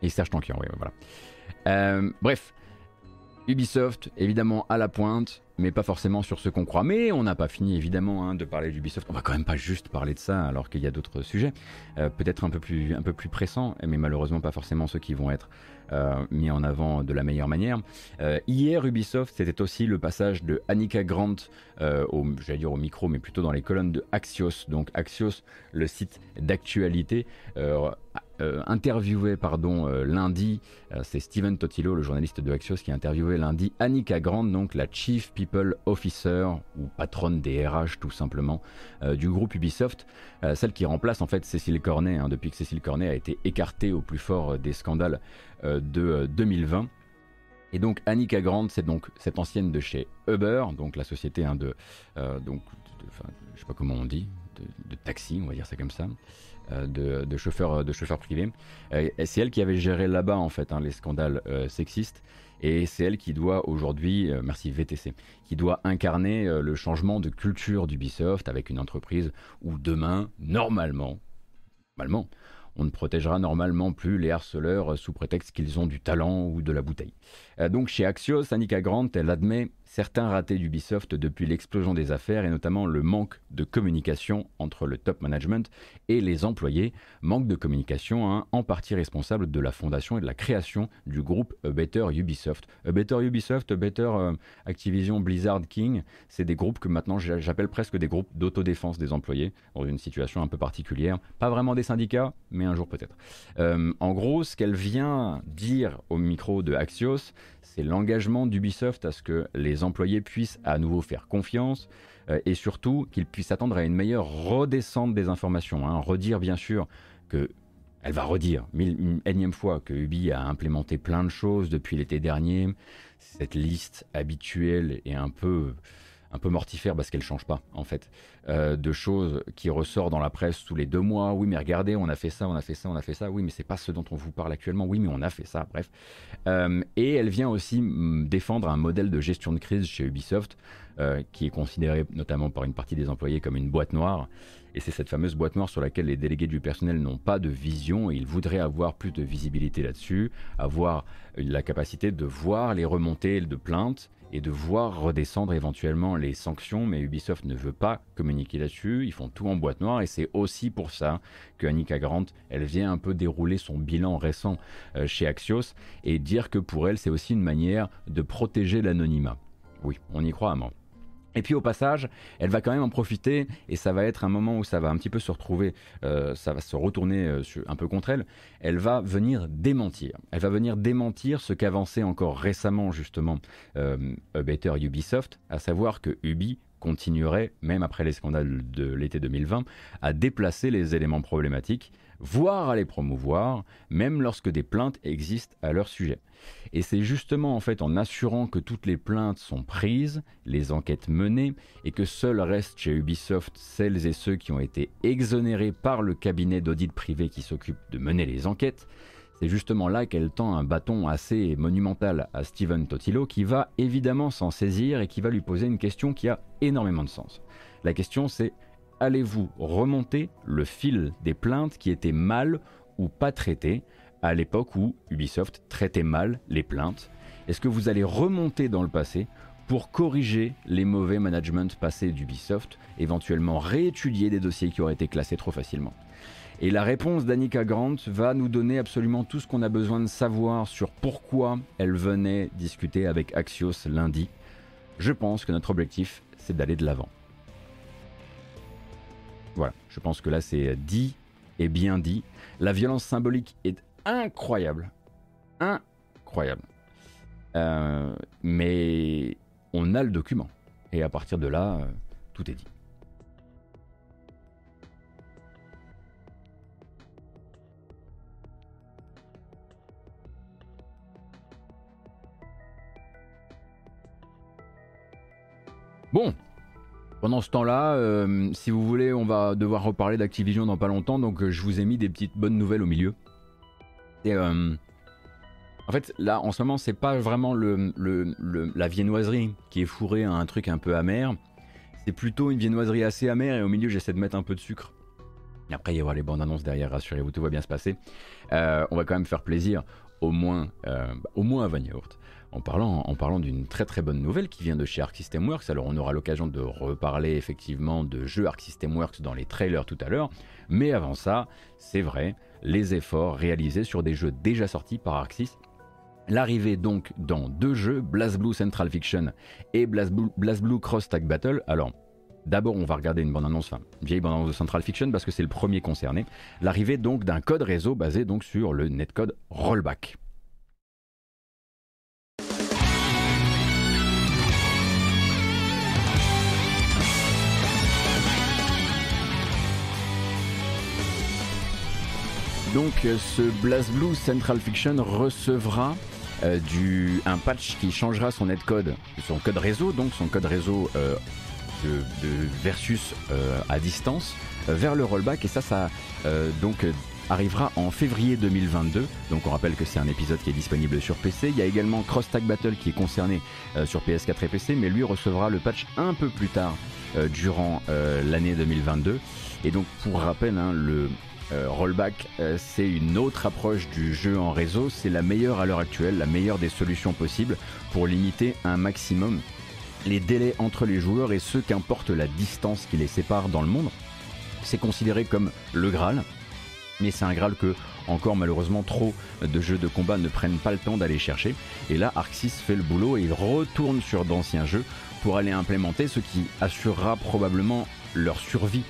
Et Serge Tankian, oui, voilà. bref, Ubisoft, évidemment à la pointe, mais pas forcément sur ce qu'on croit. Mais on n'a pas fini évidemment hein, de parler d'Ubisoft. On va quand même pas juste parler de ça alors qu'il y a d'autres sujets, euh, peut-être un peu plus un peu plus pressants, mais malheureusement pas forcément ceux qui vont être euh, mis en avant de la meilleure manière. Euh, hier Ubisoft, c'était aussi le passage de Annika Grant au j'allais dire au micro, mais plutôt dans les colonnes de Axios. Donc Axios, le site d'actualité euh, interviewé euh, lundi, euh, c'est Steven Totillo, le journaliste de Axios, qui a interviewé lundi Annika Grant, donc la Chief People Officer, ou patronne des RH tout simplement, du groupe Ubisoft, celle qui remplace en fait Cécile Cornet, hein, depuis que Cécile Cornet a été écartée au plus fort des scandales de 2020. Et donc Annika Grant, c'est donc cette ancienne de chez Uber, donc la société hein, de, donc, je sais pas comment on dit, de, taxi, on va dire ça comme ça, de, de, chauffeurs de chauffeur privés. Euh, c'est elle qui avait géré là-bas en fait hein, les scandales euh, sexistes. Et c'est elle qui doit aujourd'hui, merci VTC, qui doit incarner le changement de culture d'Ubisoft avec une entreprise où demain, normalement, normalement, on ne protégera normalement plus les harceleurs sous prétexte qu'ils ont du talent ou de la bouteille. donc chez Axios, Annika Grant, elle admet certains ratés d'Ubisoft depuis l'explosion des affaires et notamment le manque de communication entre le top management et les employés, manque de communication hein, en partie responsable de la fondation et de la création du groupe A Better Ubisoft. A Better Ubisoft, A Better euh, Activision Blizzard King, c'est des groupes que maintenant j'appelle presque des groupes d'autodéfense des employés dans une situation un peu particulière. Pas vraiment des syndicats, mais un jour peut-être. Euh, en gros, ce qu'elle vient dire au micro de Axios, c'est l'engagement d'Ubisoft à ce que les employés puissent à nouveau faire confiance euh, et surtout qu'ils puissent attendre à une meilleure redescente des informations. Hein. Redire bien sûr que elle va redire une énième fois que Ubi a implémenté plein de choses depuis l'été dernier. Cette liste habituelle est un peu un peu mortifère parce qu'elle change pas en fait euh, de choses qui ressort dans la presse tous les deux mois. Oui mais regardez on a fait ça on a fait ça on a fait ça. Oui mais c'est pas ce dont on vous parle actuellement. Oui mais on a fait ça bref. Euh, et elle vient aussi mm, défendre un modèle de gestion de crise chez Ubisoft euh, qui est considéré notamment par une partie des employés comme une boîte noire. Et c'est cette fameuse boîte noire sur laquelle les délégués du personnel n'ont pas de vision ils voudraient avoir plus de visibilité là-dessus, avoir la capacité de voir les remontées de plaintes et de voir redescendre éventuellement les sanctions, mais Ubisoft ne veut pas communiquer là-dessus, ils font tout en boîte noire, et c'est aussi pour ça que Annika Grant, elle vient un peu dérouler son bilan récent euh, chez Axios, et dire que pour elle, c'est aussi une manière de protéger l'anonymat. Oui, on y croit à mort. Et puis au passage, elle va quand même en profiter et ça va être un moment où ça va un petit peu se retrouver, euh, ça va se retourner euh, un peu contre elle. Elle va venir démentir. Elle va venir démentir ce qu'avançait encore récemment justement euh, Better Ubisoft, à savoir que Ubi continuerait, même après les scandales de l'été 2020, à déplacer les éléments problématiques, voire à les promouvoir, même lorsque des plaintes existent à leur sujet. Et c'est justement en fait en assurant que toutes les plaintes sont prises, les enquêtes menées, et que seuls restent chez Ubisoft celles et ceux qui ont été exonérés par le cabinet d'audit privé qui s'occupe de mener les enquêtes, c'est justement là qu'elle tend un bâton assez monumental à Steven Totillo qui va évidemment s'en saisir et qui va lui poser une question qui a énormément de sens. La question c'est allez-vous remonter le fil des plaintes qui étaient mal ou pas traitées à l'époque où Ubisoft traitait mal les plaintes? Est-ce que vous allez remonter dans le passé pour corriger les mauvais managements passés d'Ubisoft, éventuellement réétudier des dossiers qui auraient été classés trop facilement? Et la réponse d'Annika Grant va nous donner absolument tout ce qu'on a besoin de savoir sur pourquoi elle venait discuter avec Axios lundi. Je pense que notre objectif, c'est d'aller de l'avant. Voilà, je pense que là c'est dit et bien dit. La violence symbolique est incroyable. Incroyable. Euh, mais on a le document. Et à partir de là, euh, tout est dit. Bon, pendant ce temps-là, euh, si vous voulez, on va devoir reparler d'Activision dans pas longtemps, donc je vous ai mis des petites bonnes nouvelles au milieu. Euh, en fait, là, en ce moment, c'est pas vraiment la viennoiserie qui est fourrée à un truc un peu amer. C'est plutôt une viennoiserie assez amère et au milieu, j'essaie de mettre un peu de sucre. Après, il y aura les bandes annonces derrière, rassurez-vous, tout va bien se passer. Euh, on va quand même faire plaisir, au moins, euh, au moins à Vanyaourt. En parlant, en parlant d'une très très bonne nouvelle qui vient de chez Arc System Works, alors on aura l'occasion de reparler effectivement de jeux Arc System Works dans les trailers tout à l'heure, mais avant ça, c'est vrai, les efforts réalisés sur des jeux déjà sortis par Arxis. L'arrivée donc dans deux jeux, BlazBlue Central Fiction et BlazBlue, Cross Tag Battle. Alors, D'abord, on va regarder une bande-annonce, enfin, vieille bande-annonce de Central Fiction parce que c'est le premier concerné. L'arrivée donc d'un code réseau basé donc sur le netcode rollback. Donc euh, ce BlazBlue Central Fiction recevra euh, du, un patch qui changera son netcode, son code réseau, donc son code réseau euh, de, versus à distance vers le rollback. Et ça ça donc arrivera en février 2022 donc on rappelle que c'est un épisode qui est disponible sur PC il y a également Cross Tag Battle qui est concerné sur PS4 et PC mais lui recevra le patch un peu plus tard durant l'année 2022 et donc pour rappel hein, le euh, rollback, euh, c'est une autre approche du jeu en réseau. C'est la meilleure à l'heure actuelle, la meilleure des solutions possibles pour limiter un maximum les délais entre les joueurs et ce qu'importe la distance qui les sépare dans le monde. C'est considéré comme le Graal, mais c'est un Graal que encore malheureusement trop de jeux de combat ne prennent pas le temps d'aller chercher. Et là, Arxis fait le boulot et il retourne sur d'anciens jeux pour aller implémenter ce qui assurera probablement leur survie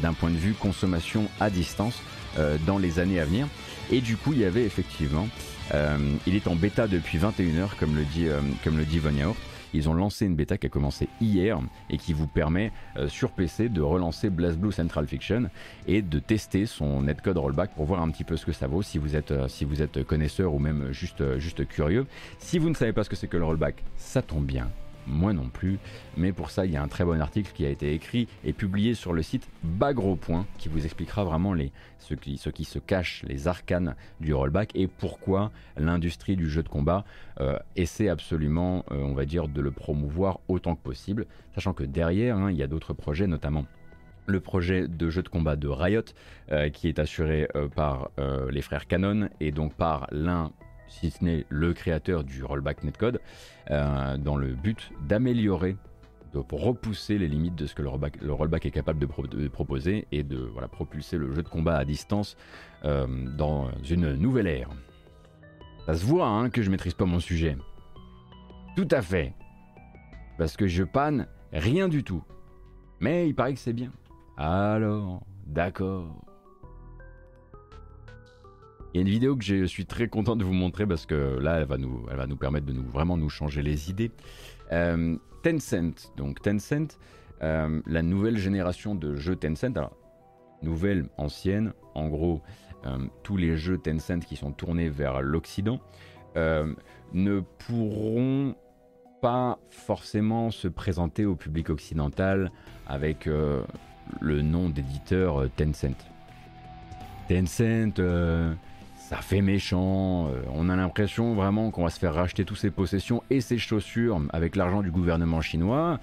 d'un point de vue consommation à distance euh, dans les années à venir. Et du coup, il y avait effectivement, euh, il est en bêta depuis 21h, comme le dit, euh, comme le dit Von. Ils ont lancé une bêta qui a commencé hier et qui vous permet euh, sur PC de relancer BlazBlue Central Fiction et de tester son netcode rollback pour voir un petit peu ce que ça vaut si vous êtes, euh, si vous êtes connaisseur ou même juste, euh, juste curieux. Si vous ne savez pas ce que c'est que le rollback, ça tombe bien. Moi non plus, mais pour ça il y a un très bon article qui a été écrit et publié sur le site Bagro Point qui vous expliquera vraiment les, ce, qui, se cache, les arcanes du rollback et pourquoi l'industrie du jeu de combat euh, essaie absolument, euh, on va dire, de le promouvoir autant que possible, sachant que derrière hein, il y a d'autres projets, notamment le projet de jeu de combat de Riot euh, qui est assuré par les frères Canon et donc par l'un si ce n'est le créateur du rollback netcode euh, dans le but d'améliorer de repousser les limites de ce que le rollback, est capable de proposer et de voilà, propulser le jeu de combat à distance euh, dans une nouvelle ère. Ça se voit hein, que je maîtrise pas mon sujet. Tout à fait. Parce que je panne rien du tout. Mais il paraît que c'est bien. Alors, d'accord. Il y a une vidéo que je suis très content de vous montrer parce que là, elle va nous, elle va nous permettre de nous, vraiment nous changer les idées. Euh, Tencent, donc Tencent, euh, la nouvelle génération de jeux Tencent, nouvelle, ancienne, en gros, euh, tous les jeux Tencent qui sont tournés vers l'Occident ne pourront pas forcément se présenter au public occidental avec le nom d'éditeur Tencent. Tencent, ça fait méchant, euh, on a l'impression vraiment qu'on va se faire racheter toutes ses possessions et ses chaussures avec l'argent du gouvernement chinois.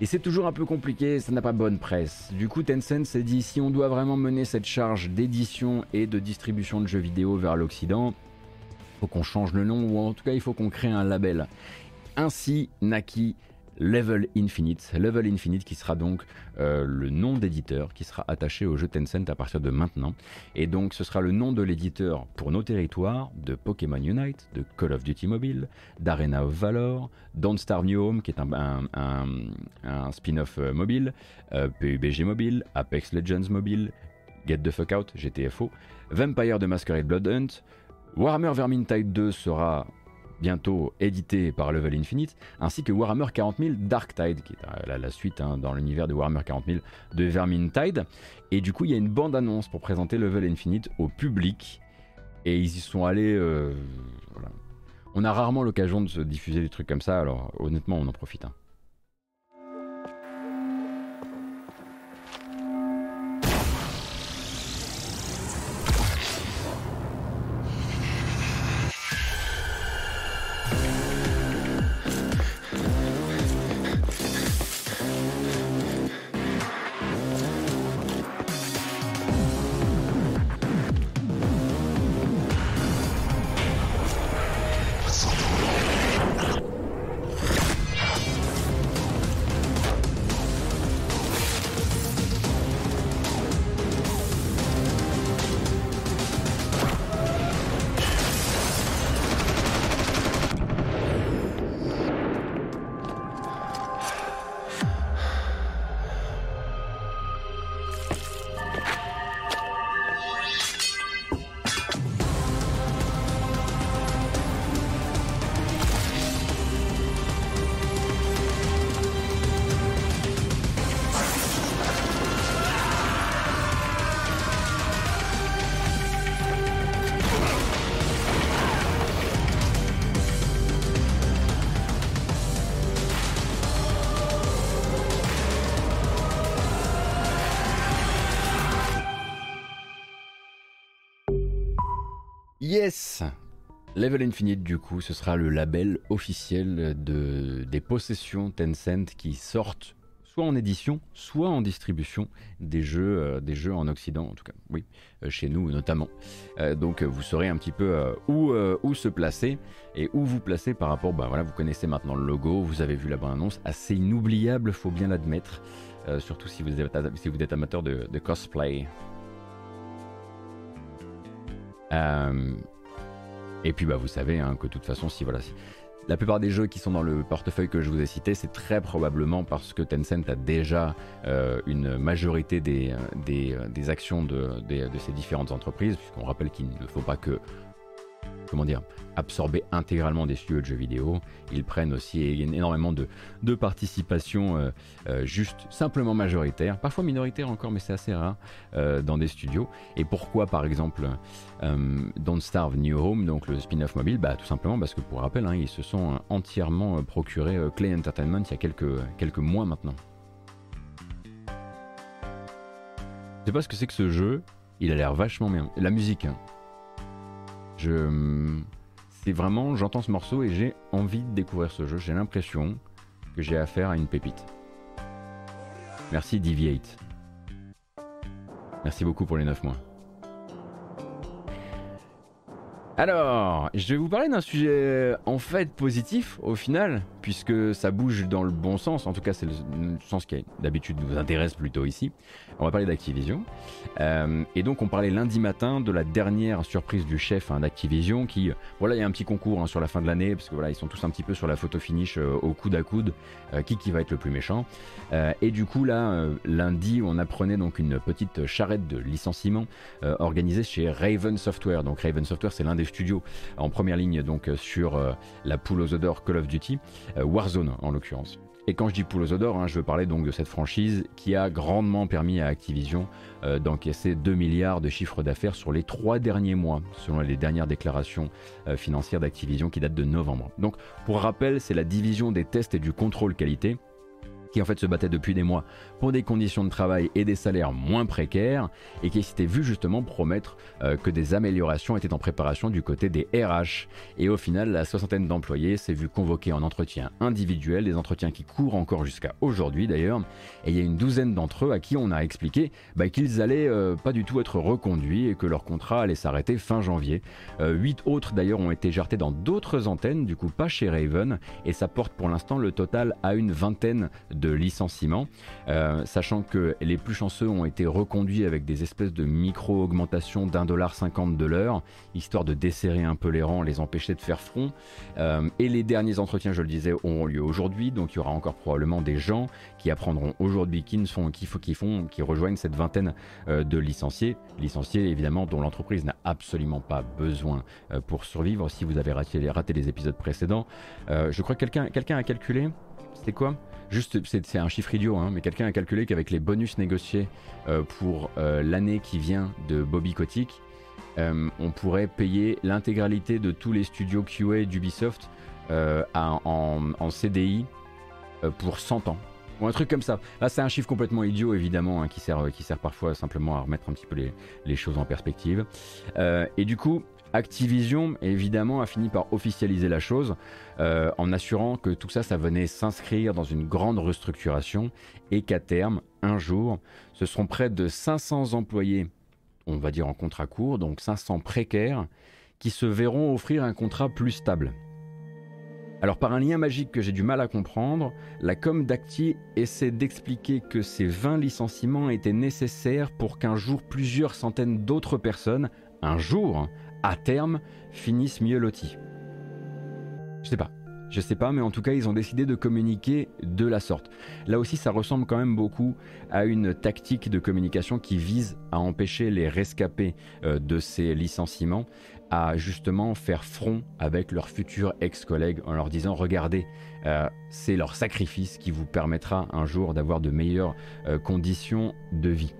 Et c'est toujours un peu compliqué, ça n'a pas bonne presse. Du coup, Tencent s'est dit si on doit vraiment mener cette charge d'édition et de distribution de jeux vidéo vers l'Occident, faut qu'on change le nom ou en tout cas il faut qu'on crée un label. Ainsi naquit Level Infinite. Level Infinite qui sera donc euh, le nom d'éditeur qui sera attaché au jeu Tencent à partir de maintenant. Et donc ce sera le nom de l'éditeur pour nos territoires de Pokémon Unite, de Call of Duty Mobile, d'Arena of Valor, Don't New Home qui est un spin-off euh, mobile, euh, PUBG Mobile, Apex Legends Mobile, Get the Fuck Out, GTFO, Vampire de Masquerade Blood Hunt, Warhammer Vermintide 2 sera bientôt édité par Level Infinite, ainsi que Warhammer 40 000 Dark Tide, qui est euh, la, suite hein, dans l'univers de Warhammer 40 000 de Vermintide. Et du coup, il y a une bande-annonce pour présenter Level Infinite au public. Et ils y sont allés. euh. On a rarement l'occasion de se diffuser des trucs comme ça, alors honnêtement, on en profite. hein. Level Infinite, du coup, ce sera le label officiel de, des possessions Tencent qui sortent soit en édition, soit en distribution des jeux, euh, en Occident, en tout cas, oui, euh, chez nous notamment. Euh, donc vous saurez un petit peu où, se placer et où vous placer par rapport, bah voilà, vous connaissez maintenant le logo, vous avez vu la bande-annonce, assez inoubliable, faut bien l'admettre, surtout si vous êtes, si vous êtes amateur de, de cosplay. Et puis bah vous savez hein, que de toute façon si voilà la plupart des jeux qui sont dans le portefeuille que je vous ai cité, c'est très probablement parce que Tencent a déjà euh, une majorité des, des, des actions de, de, ces différentes entreprises, puisqu'on rappelle qu'il ne faut pas que comment dire, absorber intégralement des studios de jeux vidéo. Ils prennent aussi énormément de, de participation euh, euh, juste simplement majoritaire, parfois minoritaire encore, mais c'est assez rare euh, dans des studios. Et pourquoi, par exemple, Don't Starve New Home, donc le spin-off mobile bah, Tout simplement parce que, pour rappel, hein, ils se sont entièrement procuré Clay Entertainment il y a quelques, quelques mois maintenant. Je sais pas ce que c'est que ce jeu, il a l'air vachement bien. La musique, hein. Je, c'est vraiment, j'entends ce morceau et j'ai envie de découvrir ce jeu. J'ai l'impression que j'ai affaire à une pépite. Merci Deviate. Merci beaucoup pour les 9 mois. Alors, je vais vous parler d'un sujet en fait positif au final, puisque ça bouge dans le bon sens, en tout cas c'est le sens qui d'habitude nous intéresse plutôt ici. On va parler d'Activision. Euh, et donc on parlait lundi matin de la dernière surprise du chef hein, d'Activision qui, voilà, il y a un petit concours hein, sur la fin de l'année, parce que voilà, ils sont tous un petit peu sur la photo finish euh, au coude à coude, euh, qui qui va être le plus méchant. et du coup là, lundi, on apprenait donc une petite charrette de licenciement organisée chez Raven Software. Donc Raven Software, c'est l'un des studios en première ligne donc sur la poule aux odeurs Call of Duty, Warzone en l'occurrence. Et quand je dis poule aux odeurs, hein, je veux parler donc de cette franchise qui a grandement permis à Activision euh, d'encaisser 2 milliards de chiffre d'affaires sur les trois derniers mois, selon les dernières déclarations euh, financières d'Activision qui datent de novembre. Donc pour rappel, c'est la division des tests et du contrôle qualité qui en fait se battait depuis des mois pour des conditions de travail et des salaires moins précaires et qui s'était vu justement promettre euh, que des améliorations étaient en préparation du côté des RH. Et au final, la soixantaine d'employés s'est vu convoquer en entretien individuel, des entretiens qui courent encore jusqu'à aujourd'hui d'ailleurs. Et il y a une douzaine d'entre eux à qui on a expliqué bah, qu'ils allaient euh, pas du tout être reconduits et que leur contrat allait s'arrêter fin janvier. Euh, huit autres d'ailleurs ont été jartés dans d'autres antennes, du coup pas chez Raven, et ça porte pour l'instant le total à une vingtaine de licenciements. Euh, sachant que les plus chanceux ont été reconduits avec des espèces de micro-augmentations d'un dollar cinquante de l'heure, histoire de desserrer un peu les rangs, les empêcher de faire front. Euh, et les derniers entretiens, je le disais, auront lieu aujourd'hui, donc il y aura encore probablement des gens qui apprendront aujourd'hui qui sont, qui, font, qui rejoignent cette vingtaine euh, de licenciés, licenciés évidemment dont l'entreprise n'a absolument pas besoin pour survivre. Si vous avez raté, les épisodes précédents, je crois que quelqu'un a calculé, c'était quoi? Juste, c'est un chiffre idiot, hein, mais quelqu'un a calculé qu'avec les bonus négociés euh, pour euh, l'année qui vient de Bobby Kotick, euh, on pourrait payer l'intégralité de tous les studios QA d'Ubisoft en, CDI pour 100 ans. Ou un truc comme ça. Là, c'est un chiffre complètement idiot, évidemment, hein, qui, sert, parfois simplement à remettre un petit peu les choses en perspective. et du coup, Activision, évidemment, a fini par officialiser la chose euh, en assurant que tout ça, ça venait s'inscrire dans une grande restructuration et qu'à terme, un jour, ce seront près de 500 employés, on va dire en contrat court, donc 500 précaires, qui se verront offrir un contrat plus stable. Alors par un lien magique que j'ai du mal à comprendre, la com d'Acti essaie d'expliquer que ces 20 licenciements étaient nécessaires pour qu'un jour plusieurs centaines d'autres personnes, un jour, à terme, finissent mieux lotis. Je sais pas. Je sais pas, mais en tout cas, ils ont décidé de communiquer de la sorte. Là aussi, ça ressemble quand même beaucoup à une tactique de communication qui vise à empêcher les rescapés euh, de ces licenciements à justement faire front avec leurs futurs ex-collègues en leur disant regardez, euh, c'est leur sacrifice qui vous permettra un jour d'avoir de meilleures euh, conditions de vie.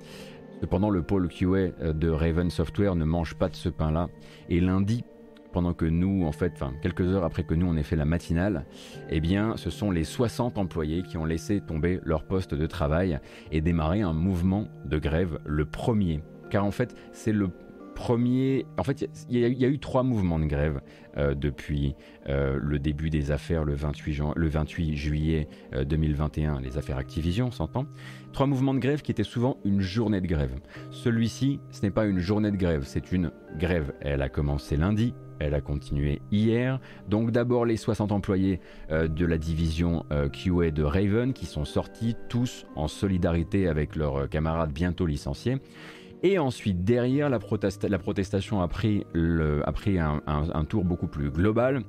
Cependant, le pôle QA euh, de Raven Software ne mange pas de ce pain-là. Et lundi, pendant que nous, en fait, quelques heures après que nous on ait fait la matinale, eh bien, ce sont les 60 employés qui ont laissé tomber leur poste de travail et démarré un mouvement de grève, le premier. Car en fait, c'est le premier. En fait, il y, a- eu trois mouvements de grève euh, depuis euh, le début des affaires le 28, jan- le 28 juillet euh, 2021, les affaires Activision, on s'entend. Trois mouvements de grève qui étaient souvent une journée de grève. Celui-ci, ce n'est pas une journée de grève, c'est une grève. Elle a commencé lundi, elle a continué hier. Donc d'abord les 60 employés euh, de la division euh, QA de Raven qui sont sortis tous en solidarité avec leurs camarades bientôt licenciés. Et ensuite, derrière, la, protesta- la protestation a pris, un tour beaucoup plus global,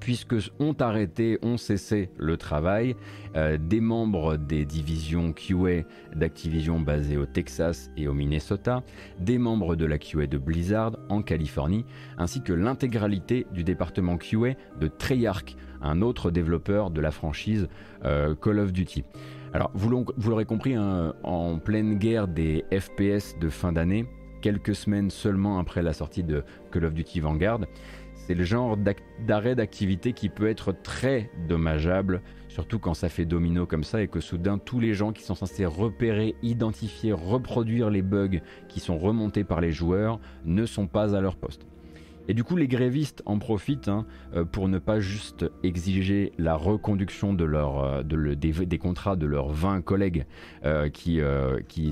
puisque ont arrêté, ont cessé le travail euh, des membres des divisions QA d'Activision basées au Texas et au Minnesota, des membres de la QA de Blizzard en Californie, ainsi que l'intégralité du département QA de Treyarch, un autre développeur de la franchise euh, Call of Duty. Alors, vous l'aurez compris, hein, en pleine guerre des FPS de fin d'année, quelques semaines seulement après la sortie de Call of Duty Vanguard, c'est le genre d'arrêt d'activité qui peut être très dommageable, surtout quand ça fait domino comme ça et que soudain tous les gens qui sont censés repérer, identifier, reproduire les bugs qui sont remontés par les joueurs ne sont pas à leur poste. Et du coup, les grévistes en profitent hein, euh, pour ne pas juste exiger la reconduction euh, des, contrats de leurs 20 collègues euh, qui,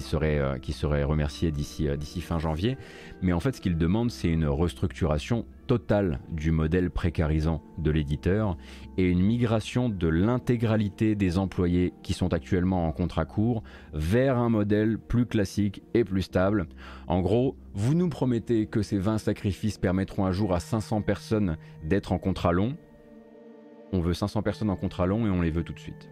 seraient, remerciés d'ici fin janvier, mais en fait, ce qu'ils demandent, c'est une restructuration totale du modèle précarisant de l'éditeur et une migration de l'intégralité des employés qui sont actuellement en contrat court vers un modèle plus classique et plus stable. En gros, vous nous promettez que ces 20 sacrifices permettront un jour à 500 personnes d'être en contrat long. On veut 500 personnes en contrat long et on les veut tout de suite.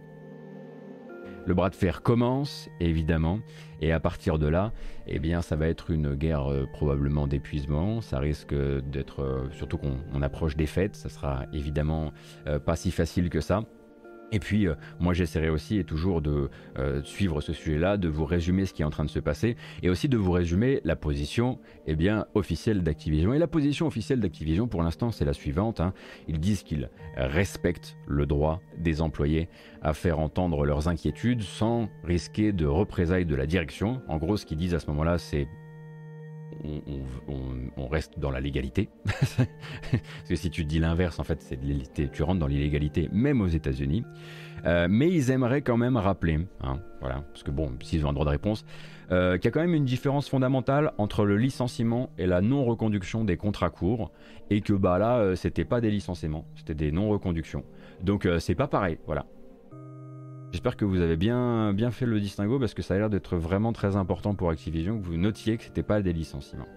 Le bras de fer commence, évidemment, et à partir de là, eh bien, ça va être une guerre euh, probablement d'épuisement. Ça risque d'être, euh, surtout qu'on on approche des fêtes, ça sera évidemment euh, pas si facile que ça. Et puis, euh, moi, j'essaierai aussi et toujours de euh, suivre ce sujet-là, de vous résumer ce qui est en train de se passer, et aussi de vous résumer la position, eh officielle d'Activision. Et la position officielle d'Activision, pour l'instant, c'est la suivante. hein. Ils disent qu'ils respectent le droit des employés à faire entendre leurs inquiétudes sans risquer de représailles de la direction. En gros, ce qu'ils disent à ce moment-là, c'est on, reste dans la légalité. Parce que si tu dis l'inverse, en fait, c'est tu rentres dans l'illégalité, même aux États-Unis. Euh, mais ils aimeraient quand même rappeler, hein, voilà, parce que bon, s'ils ont un droit de réponse, euh, qu'il y a quand même une différence fondamentale entre le licenciement et la non-reconduction des contrats courts, et que bah là, euh, c'était pas des licenciements, c'était des non-reconductions. Donc euh, c'est pas pareil, voilà. J'espère que vous avez bien, bien fait le distinguo parce que ça a l'air d'être vraiment très important pour Activision que vous notiez que c'était pas des licenciements.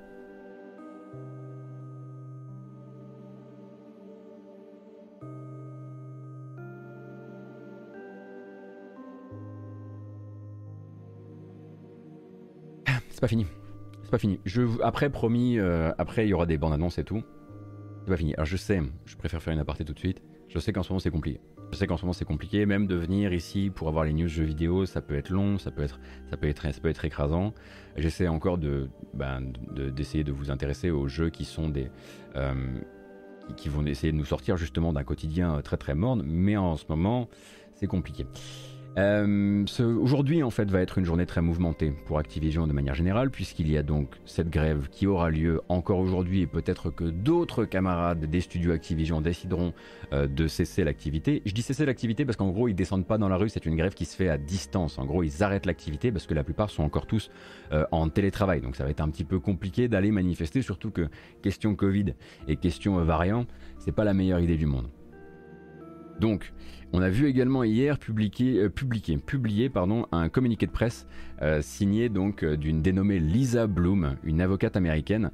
C'est pas fini. C'est pas fini. Après, promis, euh, après il y aura des bandes annonces et tout. C'est pas fini. Alors je sais, je préfère faire une aparté tout de suite. Je sais qu'en ce moment c'est compliqué. Je sais qu'en ce moment c'est compliqué, même de venir ici pour avoir les news jeux vidéo, ça peut être long, ça peut être, ça peut être, ça peut être écrasant. J'essaie encore de, ben, de- d'essayer de vous intéresser aux jeux qui sont des, euh, qui- qui vont essayer de nous sortir justement d'un quotidien très très morne, mais en ce moment c'est compliqué. Euh, Aujourd'hui, en fait, va être une journée très mouvementée pour Activision de manière générale, puisqu'il y a donc cette grève qui aura lieu encore aujourd'hui et peut-être que d'autres camarades des studios Activision décideront euh, de cesser l'activité. Je dis cesser l'activité parce qu'en gros, ils descendent pas dans la rue, c'est une grève qui se fait à distance. En gros, ils arrêtent l'activité parce que la plupart sont encore tous euh, en télétravail. Donc ça va être un petit peu compliqué d'aller manifester, surtout que question Covid et question variant, c'est pas la meilleure idée du monde. Donc, on a vu également hier publié, euh, un communiqué de presse euh, signé euh, d'une dénommée Lisa Bloom, une avocate américaine,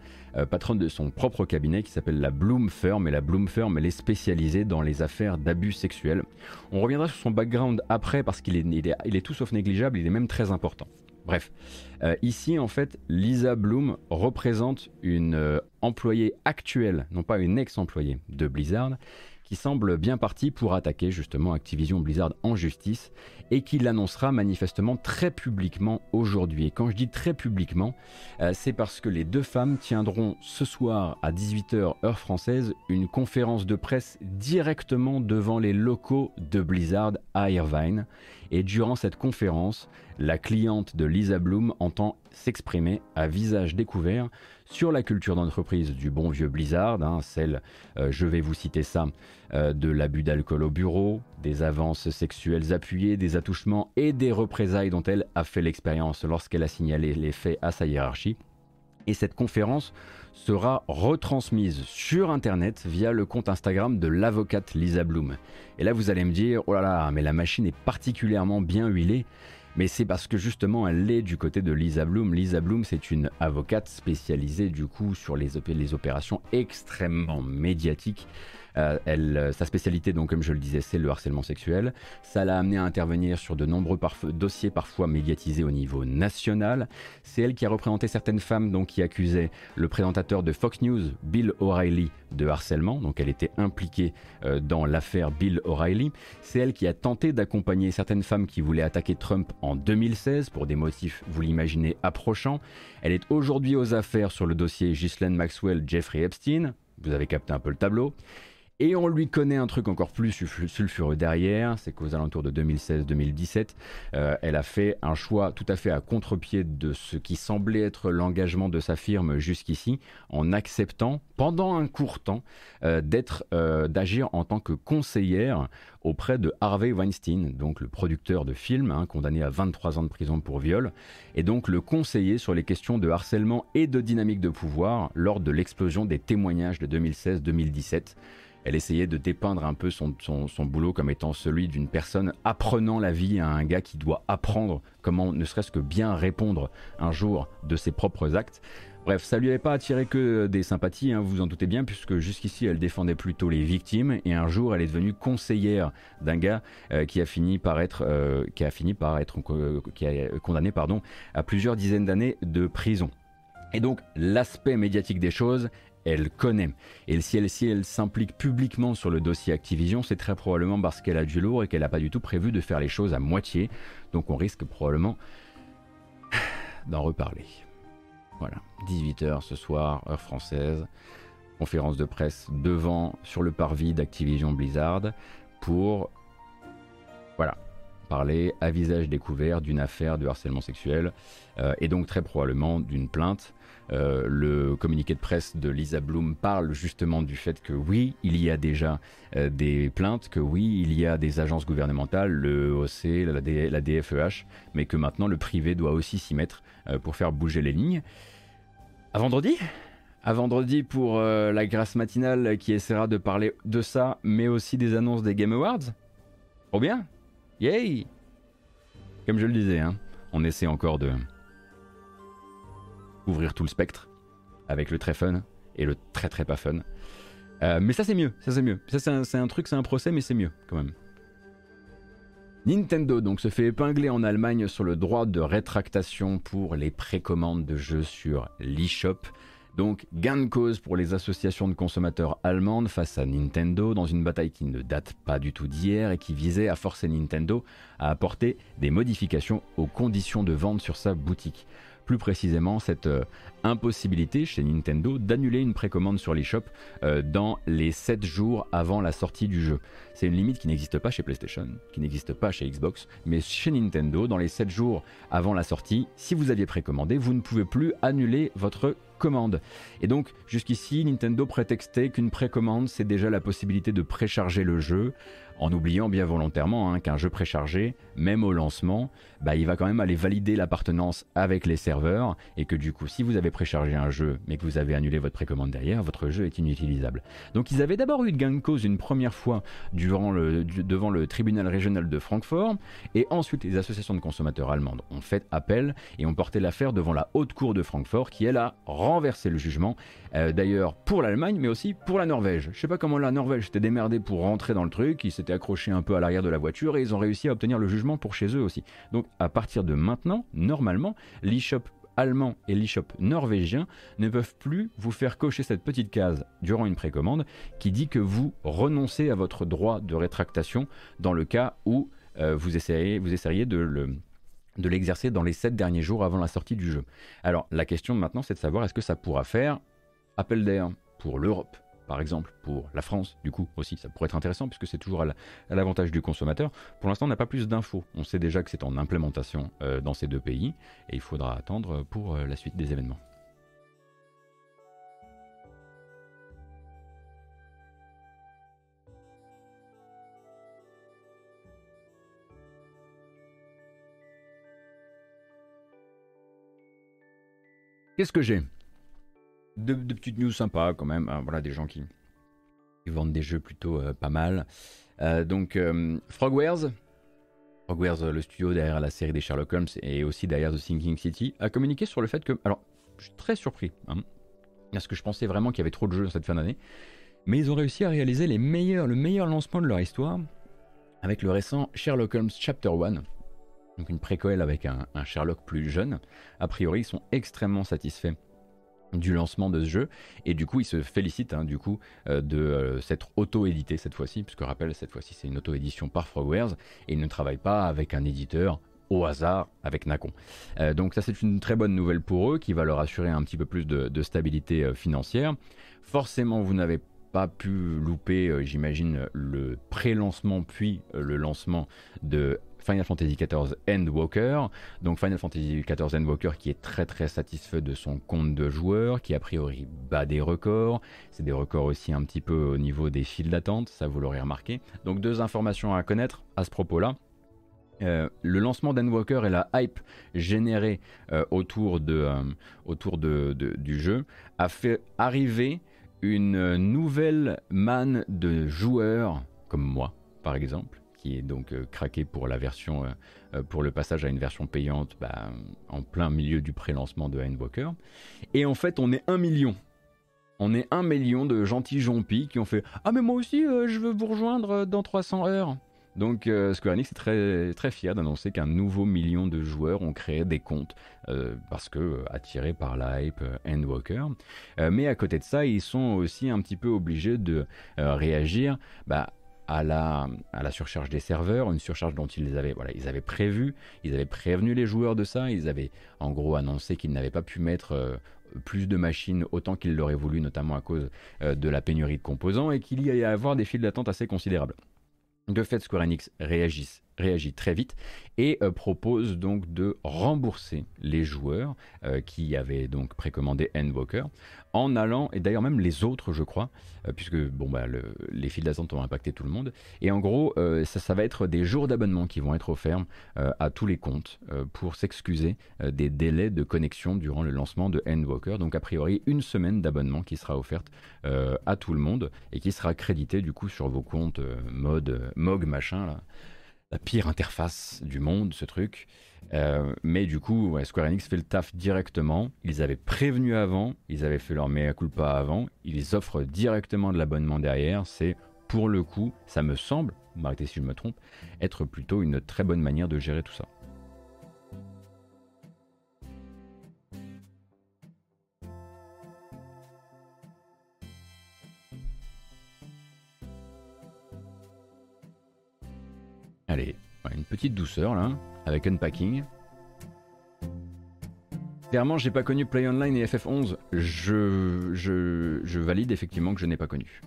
patronne de son propre cabinet qui s'appelle la Bloom Firm. Et la Bloom Firm, elle est spécialisée dans les affaires d'abus sexuels. On reviendra sur son background après parce qu'il est, tout sauf négligeable, il est même très important. Bref, ici en fait, Lisa Bloom représente une employée actuelle, non pas une ex-employée de Blizzard, qui semble bien parti pour attaquer justement Activision Blizzard en justice et qui l'annoncera manifestement très publiquement aujourd'hui. Et quand je dis très publiquement, euh, c'est parce que les deux femmes tiendront ce soir à 18h heure française une conférence de presse directement devant les locaux de Blizzard à Irvine. Et durant cette conférence, la cliente de Lisa Bloom entend s'exprimer à visage découvert sur la culture d'entreprise du bon vieux Blizzard, hein, celle, euh, je vais vous citer ça, euh, de l'abus d'alcool au bureau, des avances sexuelles appuyées, des attouchements et des représailles dont elle a fait l'expérience lorsqu'elle a signalé les faits à sa hiérarchie. Et cette conférence sera retransmise sur Internet via le compte Instagram de l'avocate Lisa Bloom. Et là, vous allez me dire, oh là là, mais la machine est particulièrement bien huilée. Mais c'est parce que justement, elle est du côté de Lisa Bloom. Lisa Bloom, c'est une avocate spécialisée du coup sur les, les opérations extrêmement médiatiques euh, euh, sa spécialité, donc comme je le disais, c'est le harcèlement sexuel. Ça l'a amené à intervenir sur de nombreux dossiers parfois médiatisés au niveau national. C'est elle qui a représenté certaines femmes donc, qui accusaient le présentateur de Fox News, Bill O'Reilly, de harcèlement. Donc elle était impliquée euh, dans l'affaire Bill O'Reilly. C'est elle qui a tenté d'accompagner certaines femmes qui voulaient attaquer Trump en 2016 pour des motifs, vous l'imaginez, approchants. Elle est aujourd'hui aux affaires sur le dossier Ghislaine Maxwell, Jeffrey Epstein. Vous avez capté un peu le tableau. Et on lui connaît un truc encore plus sulfureux derrière, c'est qu'aux alentours de 2016-2017, euh, elle a fait un choix tout à fait à contre-pied de ce qui semblait être l'engagement de sa firme jusqu'ici, en acceptant pendant un court temps euh, euh, d'agir en tant que conseillère auprès de Harvey Weinstein, donc le producteur de films, hein, condamné à 23 ans de prison pour viol, et donc le conseiller sur les questions de harcèlement et de dynamique de pouvoir lors de l'explosion des témoignages de 2016-2017 elle essayait de dépeindre un peu son, boulot comme étant celui d'une personne apprenant la vie à un gars qui doit apprendre comment ne serait-ce que bien répondre un jour de ses propres actes. Bref, ça lui avait pas attiré que des sympathies, hein, vous vous en doutez bien, puisque jusqu'ici elle défendait plutôt les victimes, et un jour elle est devenue conseillère d'un gars euh, qui a fini par être, euh, qui a fini par être euh, qui a condamné pardon, à plusieurs dizaines d'années de prison. Et donc l'aspect médiatique des choses elle connaît. Et si elle s'implique publiquement sur le dossier Activision, c'est très probablement parce qu'elle a du lourd et qu'elle n'a pas du tout prévu de faire les choses à moitié. Donc on risque probablement d'en reparler. Voilà, 18h ce soir, heure française, conférence de presse devant, sur le parvis d'Activision Blizzard, pour, voilà, parler à visage découvert d'une affaire de harcèlement sexuel, euh, et donc très probablement d'une plainte euh, le communiqué de presse de Lisa Bloom parle justement du fait que oui, il y a déjà euh, des plaintes, que oui, il y a des agences gouvernementales, le OC, la, DFEH, mais que maintenant le privé doit aussi s'y mettre euh, pour faire bouger les lignes. À vendredi? À vendredi pour la grâce matinale qui essaiera de parler de ça, mais aussi des annonces des Game Awards. Trop bien Yay Comme je le disais, hein, on essaie encore de, ouvrir tout le spectre avec le très fun et le très très pas fun. Euh, mais ça c'est mieux, ça c'est mieux. Ça c'est un, truc, c'est un procès, mais c'est mieux quand même. Nintendo donc se fait épingler en Allemagne sur le droit de rétractation pour les précommandes de jeux sur l'eShop. Donc gain de cause pour les associations de consommateurs allemandes face à Nintendo dans une bataille qui ne date pas du tout d'hier et qui visait à forcer Nintendo à apporter des modifications aux conditions de vente sur sa boutique plus précisément cette euh, impossibilité chez Nintendo d'annuler une précommande sur l'eShop euh, dans les 7 jours avant la sortie du jeu. C'est une limite qui n'existe pas chez PlayStation, qui n'existe pas chez Xbox, mais chez Nintendo, dans les 7 jours avant la sortie, si vous aviez précommandé, vous ne pouvez plus annuler votre commande. Et donc jusqu'ici, Nintendo prétextait qu'une précommande, c'est déjà la possibilité de précharger le jeu, en oubliant bien volontairement hein, qu'un jeu préchargé, même au lancement, bah, il va quand même aller valider l'appartenance avec les serveurs et que du coup, si vous avez préchargé un jeu mais que vous avez annulé votre précommande derrière, votre jeu est inutilisable. Donc ils avaient d'abord eu de gain de cause une première fois devant le tribunal régional de Francfort et ensuite les associations de consommateurs allemandes ont fait appel et ont porté l'affaire devant la haute cour de Francfort qui elle a renversé le jugement euh, d'ailleurs pour l'Allemagne mais aussi pour la Norvège. Je sais pas comment la Norvège s'était démerdée pour rentrer dans le truc, accrochés un peu à l'arrière de la voiture et ils ont réussi à obtenir le jugement pour chez eux aussi. Donc à partir de maintenant, normalement, l'e-shop allemand et l'e-shop norvégien ne peuvent plus vous faire cocher cette petite case durant une précommande qui dit que vous renoncez à votre droit de rétractation dans le cas où euh, vous essayeriez de de l'exercer dans les 7 derniers jours avant la sortie du jeu. Alors la question maintenant c'est de savoir est-ce que ça pourra faire appel d'air pour l'Europe? Par exemple, pour la France, du coup, aussi, ça pourrait être intéressant puisque c'est toujours à l'avantage du consommateur. Pour l'instant, on n'a pas plus d'infos. On sait déjà que c'est en implémentation euh, dans ces deux pays et il faudra attendre pour euh, la suite des événements. Qu'est-ce que j'ai? De, petites news sympas quand même. Hein, voilà, des gens qui, vendent des jeux plutôt euh, pas mal. Euh, donc, euh, Frogwares, Frogwares, le studio derrière la série des Sherlock Holmes et aussi derrière The Thinking City, a communiqué sur le fait que. Alors, je suis très surpris, hein, parce que je pensais vraiment qu'il y avait trop de jeux dans cette fin d'année. Mais ils ont réussi à réaliser les meilleurs, le meilleur lancement de leur histoire avec le récent Sherlock Holmes Chapter 1, donc une préquelle avec un, Sherlock plus jeune. A priori, ils sont extrêmement satisfaits du lancement de ce jeu et du coup ils se félicitent hein, du coup euh, de euh, s'être auto-édité cette fois-ci puisque rappelle cette fois-ci c'est une auto-édition par Frogwares et ils ne travaillent pas avec un éditeur au hasard avec Nacon. Euh, donc ça c'est une très bonne nouvelle pour eux qui va leur assurer un petit peu plus de, stabilité financière. Forcément vous n'avez pas pu louper, j'imagine, le pré-lancement puis le lancement de Final Fantasy XIV Endwalker. Donc Final Fantasy XIV Endwalker qui est très très satisfait de son compte de joueurs, qui a priori bat des records. C'est des records aussi un petit peu au niveau des files d'attente, ça vous l'aurez remarqué. Donc deux informations à connaître à ce propos-là. Euh, le lancement d'Endwalker et la hype générée euh, autour, de, euh, autour de, du jeu a fait arriver une nouvelle manne de joueurs comme moi par exemple qui est donc euh, craqué pour la version, euh, euh, pour le passage à une version payante bah, en plein milieu du pré-lancement de Handwalker. Et en fait, on est un million. On est un million de gentils jompis qui ont fait Ah, mais moi aussi, je veux vous rejoindre dans 300 heures. Donc Square Enix est très, très fier d'annoncer qu'un nouveau million de joueurs ont créé des comptes parce que attirés par la hype Endwalker. mais à côté de ça, ils sont aussi un petit peu obligés de réagir bah, à la, surcharge des serveurs, une surcharge dont ils avaient, voilà, ils avaient prévu, ils avaient prévenu les joueurs de ça, ils avaient en gros annoncé qu'ils n'avaient pas pu mettre euh, plus de machines autant qu'ils l'auraient voulu, notamment à cause euh, de la pénurie de composants, et qu'il y allait avoir des files d'attente assez considérables. De fait, Square Enix réagissent réagit très vite et euh, propose donc de rembourser les joueurs qui avaient donc précommandé Endwalker en allant, et d'ailleurs même les autres je crois, euh, puisque bon, bah, les files d'attente ont impacté tout le monde, et en gros euh, ça, ça, va être des jours d'abonnement qui vont être offerts euh, à tous les comptes pour s'excuser des délais de connexion durant le lancement de Endwalker, donc a priori une semaine d'abonnement qui sera offerte à tout le monde et qui sera créditée du coup sur vos comptes mode MOG machin là la pire interface du monde, ce truc. Euh, mais du coup, Square Enix fait le taf directement. Ils avaient prévenu avant, ils avaient fait leur mea culpa avant, ils offrent directement de l'abonnement derrière. C'est pour le coup, ça me semble, m'arrêtez si je me trompe, être plutôt une très bonne manière de gérer tout ça. Allez, une petite douceur là, avec Unpacking. Clairement, j'ai pas connu Play Online et FF11. Je, je, je valide effectivement que je n'ai pas connu.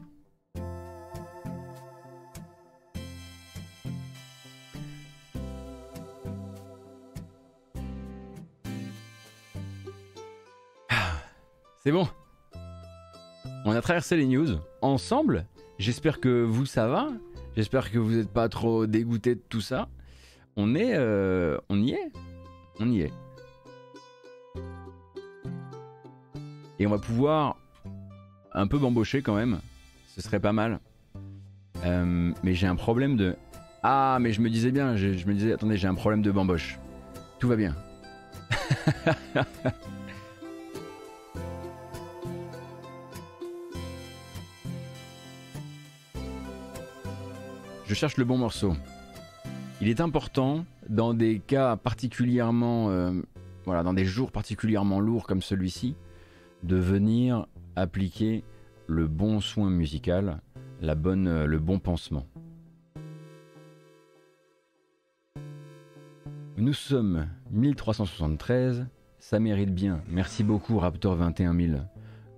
Ah, c'est bon. On a traversé les news ensemble. J'espère que vous ça va. J'espère que vous n'êtes pas trop dégoûté de tout ça. On est, euh, on y est, on y est. Et on va pouvoir un peu bambocher quand même. Ce serait pas mal. Euh, mais j'ai un problème de. Ah, mais je me disais bien, je, je me disais, attendez, j'ai un problème de bamboche. Tout va bien. cherche le bon morceau. Il est important, dans des cas particulièrement, euh, voilà, dans des jours particulièrement lourds comme celui-ci, de venir appliquer le bon soin musical, la bonne, euh, le bon pansement. Nous sommes 1373, ça mérite bien. Merci beaucoup Raptor 21000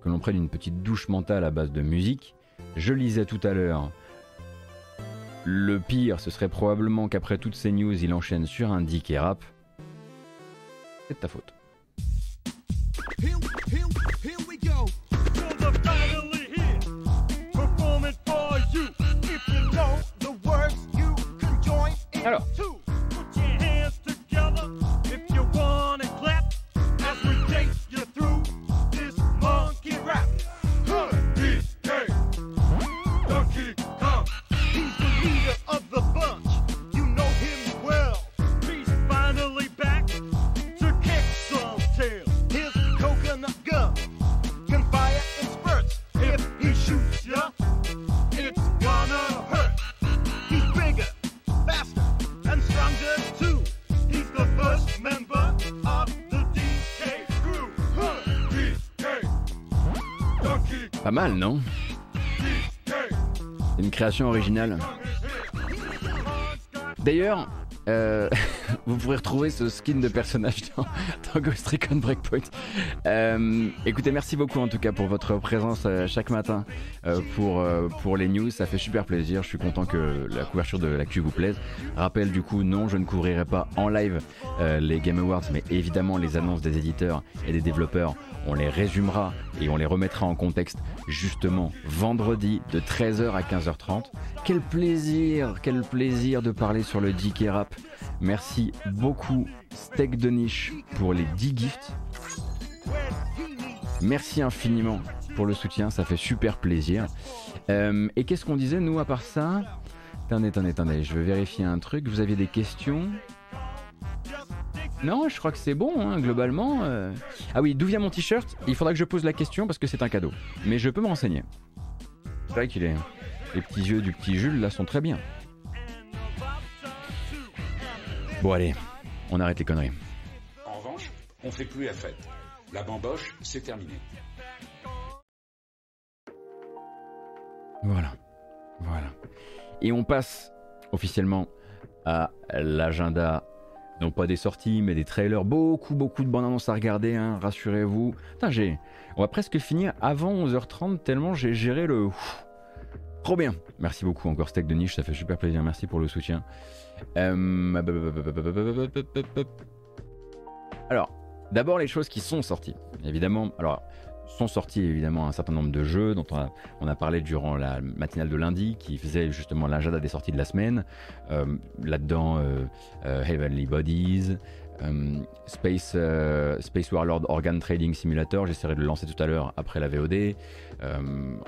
que l'on prenne une petite douche mentale à base de musique Je lisais tout à l'heure. Le pire, ce serait probablement qu'après toutes ces news, il enchaîne sur un dick et rap. C'est de ta faute. Mal, non? Une création originale. D'ailleurs, euh, vous pourrez retrouver ce skin de personnage dans, Ghost Recon Breakpoint. Euh, écoutez, merci beaucoup en tout cas pour votre présence euh, chaque matin euh, pour, pour les news. Ça fait super plaisir. Je suis content que la couverture de l'actu vous plaise. Rappel du coup, non, je ne couvrirai pas en live les Game Awards, mais évidemment les annonces des éditeurs et des développeurs, on les résumera et on les remettra en contexte justement vendredi de 13h à 15h30. Quel plaisir, quel plaisir de parler sur le DK Rap. Merci beaucoup Steak de Niche pour les 10 gifts. Merci infiniment pour le soutien, ça fait super plaisir. Euh, et qu'est-ce qu'on disait nous à part ça? Attendez, attendez, attendez, je vais vérifier un truc. Vous aviez des questions? Non, je crois que c'est bon, hein, globalement. euh. Ah oui, d'où vient mon t-shirt? Il faudra que je pose la question parce que c'est un cadeau. Mais je peux me renseigner. C'est vrai qu'il est. Les petits yeux du petit Jules là sont très bien. Bon allez, on arrête les conneries. En revanche, on fait plus la fête. La bamboche, c'est terminé. Voilà. Voilà. Et on passe officiellement à l'agenda, non pas des sorties, mais des trailers. Beaucoup, beaucoup de bandes annonces à regarder, hein, rassurez-vous. Putain, j'ai. On va presque finir avant 11h30, tellement j'ai géré le. Ouf. Trop bien. Merci beaucoup encore Steak de Niche, ça fait super plaisir. Merci pour le soutien. Euh, Alors, d'abord les choses qui sont sorties. Évidemment, alors sont sortis évidemment un certain nombre de jeux dont on a, parlé durant la matinale de lundi qui faisait justement l'agenda des sorties de la semaine. Euh, Là-dedans, euh, Heavenly Bodies, euh, Space, euh, Space Warlord Organ Trading Simulator, j'essaierai de le lancer tout à l'heure après la VOD. Euh,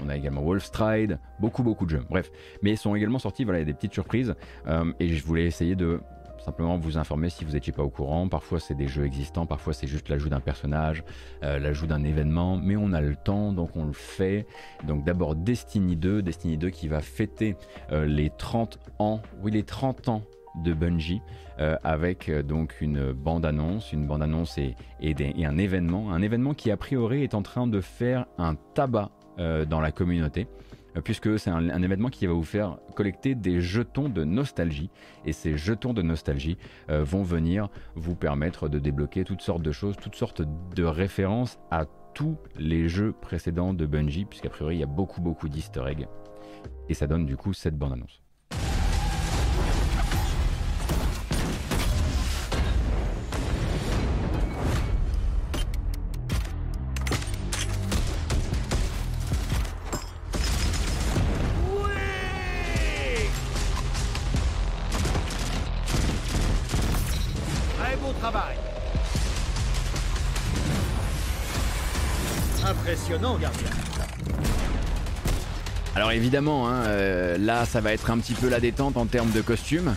on a également Wolfstride, beaucoup beaucoup de jeux. Bref, mais ils sont également sortis, voilà, il y a des petites surprises et je voulais essayer de simplement vous informer si vous n'étiez pas au courant. Parfois c'est des jeux existants, parfois c'est juste l'ajout d'un personnage, l'ajout d'un événement, mais on a le temps donc on le fait. Donc d'abord Destiny 2, Destiny 2 qui va fêter les 30 ans, oui les 30 ans de Bungie euh, avec euh, donc une bande-annonce, une bande-annonce et, un événement, un événement qui a priori est en train de faire un tabac euh, dans la communauté puisque c'est un, événement qui va vous faire collecter des jetons de nostalgie. Et ces jetons de nostalgie vont venir vous permettre de débloquer toutes sortes de choses, toutes sortes de références à tous les jeux précédents de Bungie puisqu'a priori il y a beaucoup beaucoup d'easter eggs. Et ça donne du coup cette bande-annonce. Alors évidemment, hein, euh, là ça va être un petit peu la détente en termes de costumes.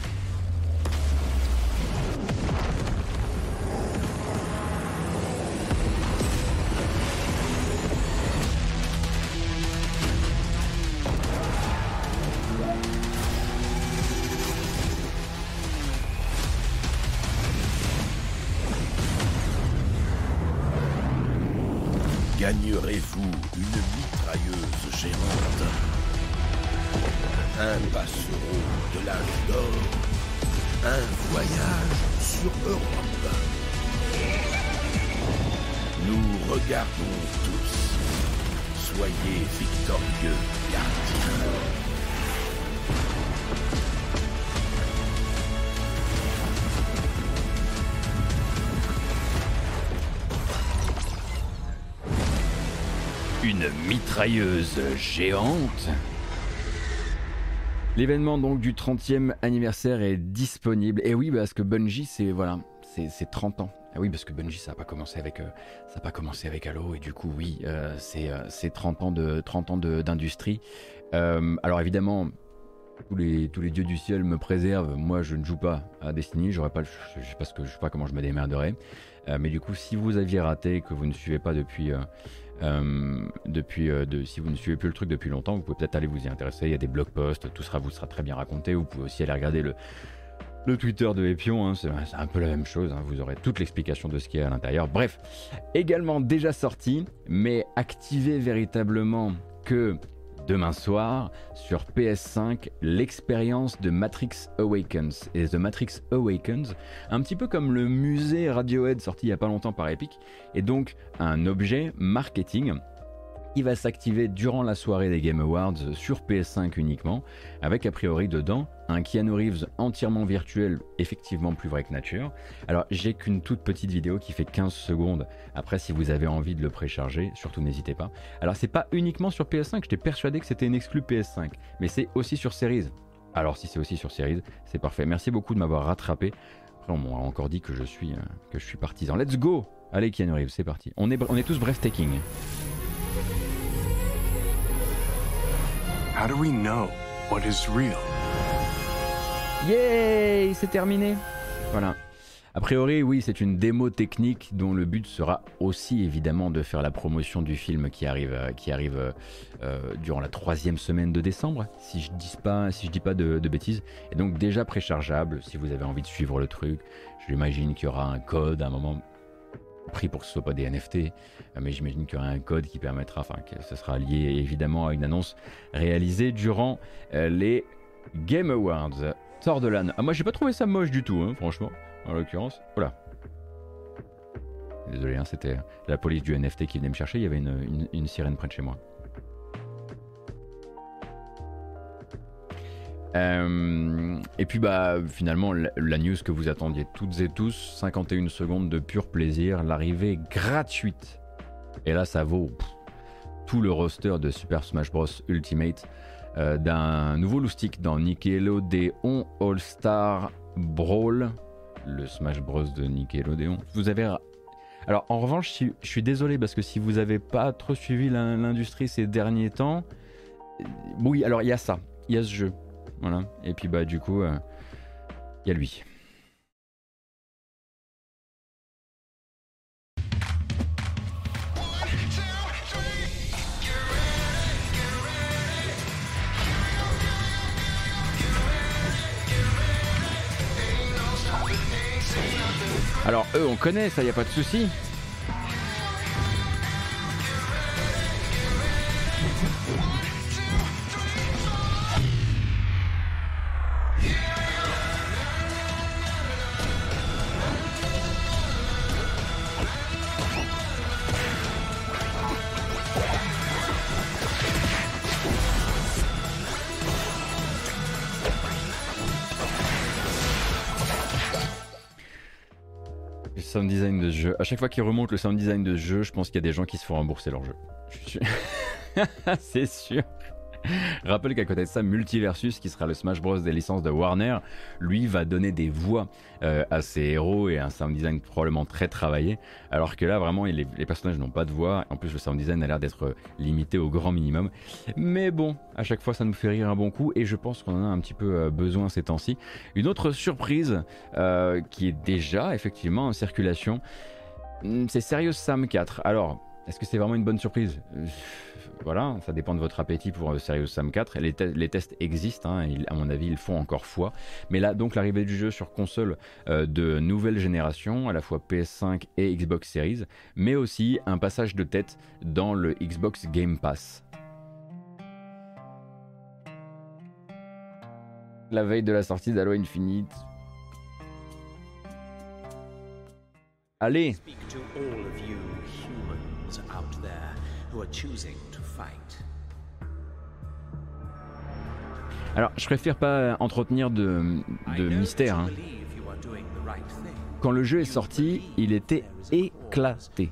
Mitrailleuse géante L'événement donc du 30e anniversaire est disponible. Et oui, parce que Bungie, c'est voilà, c'est c'est 30 ans. Ah oui, parce que Bungie, ça n'a pas commencé avec, euh, ça a pas commencé avec Halo, et du coup, oui, euh, c'est euh, c'est 30 ans de 30 ans d'industrie. Euh, alors évidemment, tous les, tous les dieux du ciel me préservent. Moi, je ne joue pas à Destiny. Pas, je, je sais pas que, je sais pas comment je me démerderais. Euh, mais du coup, si vous aviez raté, que vous ne suivez pas depuis, euh, depuis, euh, de, si vous ne suivez plus le truc depuis longtemps, vous pouvez peut-être aller vous y intéresser. Il y a des blog posts, tout sera vous sera très bien raconté. Vous pouvez aussi aller regarder le, le Twitter de Epion. hein. c'est un peu la même chose. hein. Vous aurez toute l'explication de ce qui est à l'intérieur. Bref, également déjà sorti, mais activé véritablement que demain soir sur PS5 l'expérience de Matrix Awakens. Et The Matrix Awakens, un petit peu comme le musée Radiohead sorti il n'y a pas longtemps par Epic, est donc un objet marketing qui va s'activer durant la soirée des Game Awards sur PS5 uniquement, avec a priori dedans un Keanu Reeves entièrement virtuel, effectivement plus vrai que nature. Alors j'ai qu'une toute petite vidéo qui fait 15 secondes, après si vous avez envie de le précharger, surtout n'hésitez pas. Alors c'est pas uniquement sur PS5, j'étais persuadé que c'était une exclue PS5, mais c'est aussi sur Series. Alors si c'est aussi sur Series, c'est parfait. Merci beaucoup de m'avoir rattrapé. Après on m'a encore dit que je suis, euh, que je suis partisan. Let's go Allez Keanu Reeves, c'est parti. On est, on est tous breathtaking. How do we know what is real? Yay C'est terminé Voilà. A priori, oui, c'est une démo technique dont le but sera aussi évidemment de faire la promotion du film qui arrive, euh, qui arrive euh, euh, durant la troisième semaine de décembre, si je dis pas, si je dis pas de, de bêtises. Et donc déjà préchargeable, si vous avez envie de suivre le truc. J'imagine qu'il y aura un code à un moment pris pour que ce soit pas des NFT, euh, mais j'imagine qu'il y aura un code qui permettra, enfin que ce sera lié évidemment à une annonce réalisée durant euh, les Game Awards. Thor de l'âne. Ah, moi j'ai pas trouvé ça moche du tout, hein, franchement, en l'occurrence. Voilà. Désolé, hein, c'était la police du NFT qui venait me chercher, il y avait une sirène près de chez moi. Euh, et puis bah finalement la, news que vous attendiez toutes et tous, 51 secondes de pur plaisir, l'arrivée gratuite. Et là ça vaut tout le roster de Super Smash Bros Ultimate euh, d'un nouveau loustic dans Nickelodeon All Star Brawl, le Smash Bros de Nickelodeon. Vous avez alors en revanche, je suis désolé parce que si vous avez pas trop suivi l'in- l'industrie ces derniers temps, euh, oui, alors il y a ça, il y a ce jeu, voilà. Et puis bah du coup, euh, il y a lui. Alors eux, on connaît, ça y a pas de souci. Sound design de jeu. À chaque fois qu'il remonte le sound design de jeu, je pense qu'il y a des gens qui se font rembourser leur jeu. C'est sûr. Rappelle qu'à côté de ça, Multiversus, qui sera le Smash Bros des licences de Warner, lui va donner des voix euh, à ses héros et un sound design probablement très travaillé. Alors que là, vraiment, les, personnages n'ont pas de voix. En plus, le sound design a l'air d'être limité au grand minimum. Mais bon, à chaque fois, ça nous fait rire un bon coup et je pense qu'on en a un petit peu euh, besoin ces temps-ci. Une autre surprise euh, qui est déjà effectivement en circulation, hmm, c'est Serious Sam 4. Alors, est-ce que c'est vraiment une bonne surprise? Euh, Voilà, ça dépend de votre appétit pour euh, Serious Sam 4. Les, te- les tests existent, hein, à mon avis, ils font encore foi. Mais là, donc, l'arrivée du jeu sur console euh, de nouvelle génération, à la fois PS5 et Xbox Series, mais aussi un passage de tête dans le Xbox Game Pass. La veille de la sortie d'Halo Infinite. Allez who are choosing to fight. Alors, je préfère pas entretenir de, de mystère. hein. Quand le jeu est sorti, il était éclaté.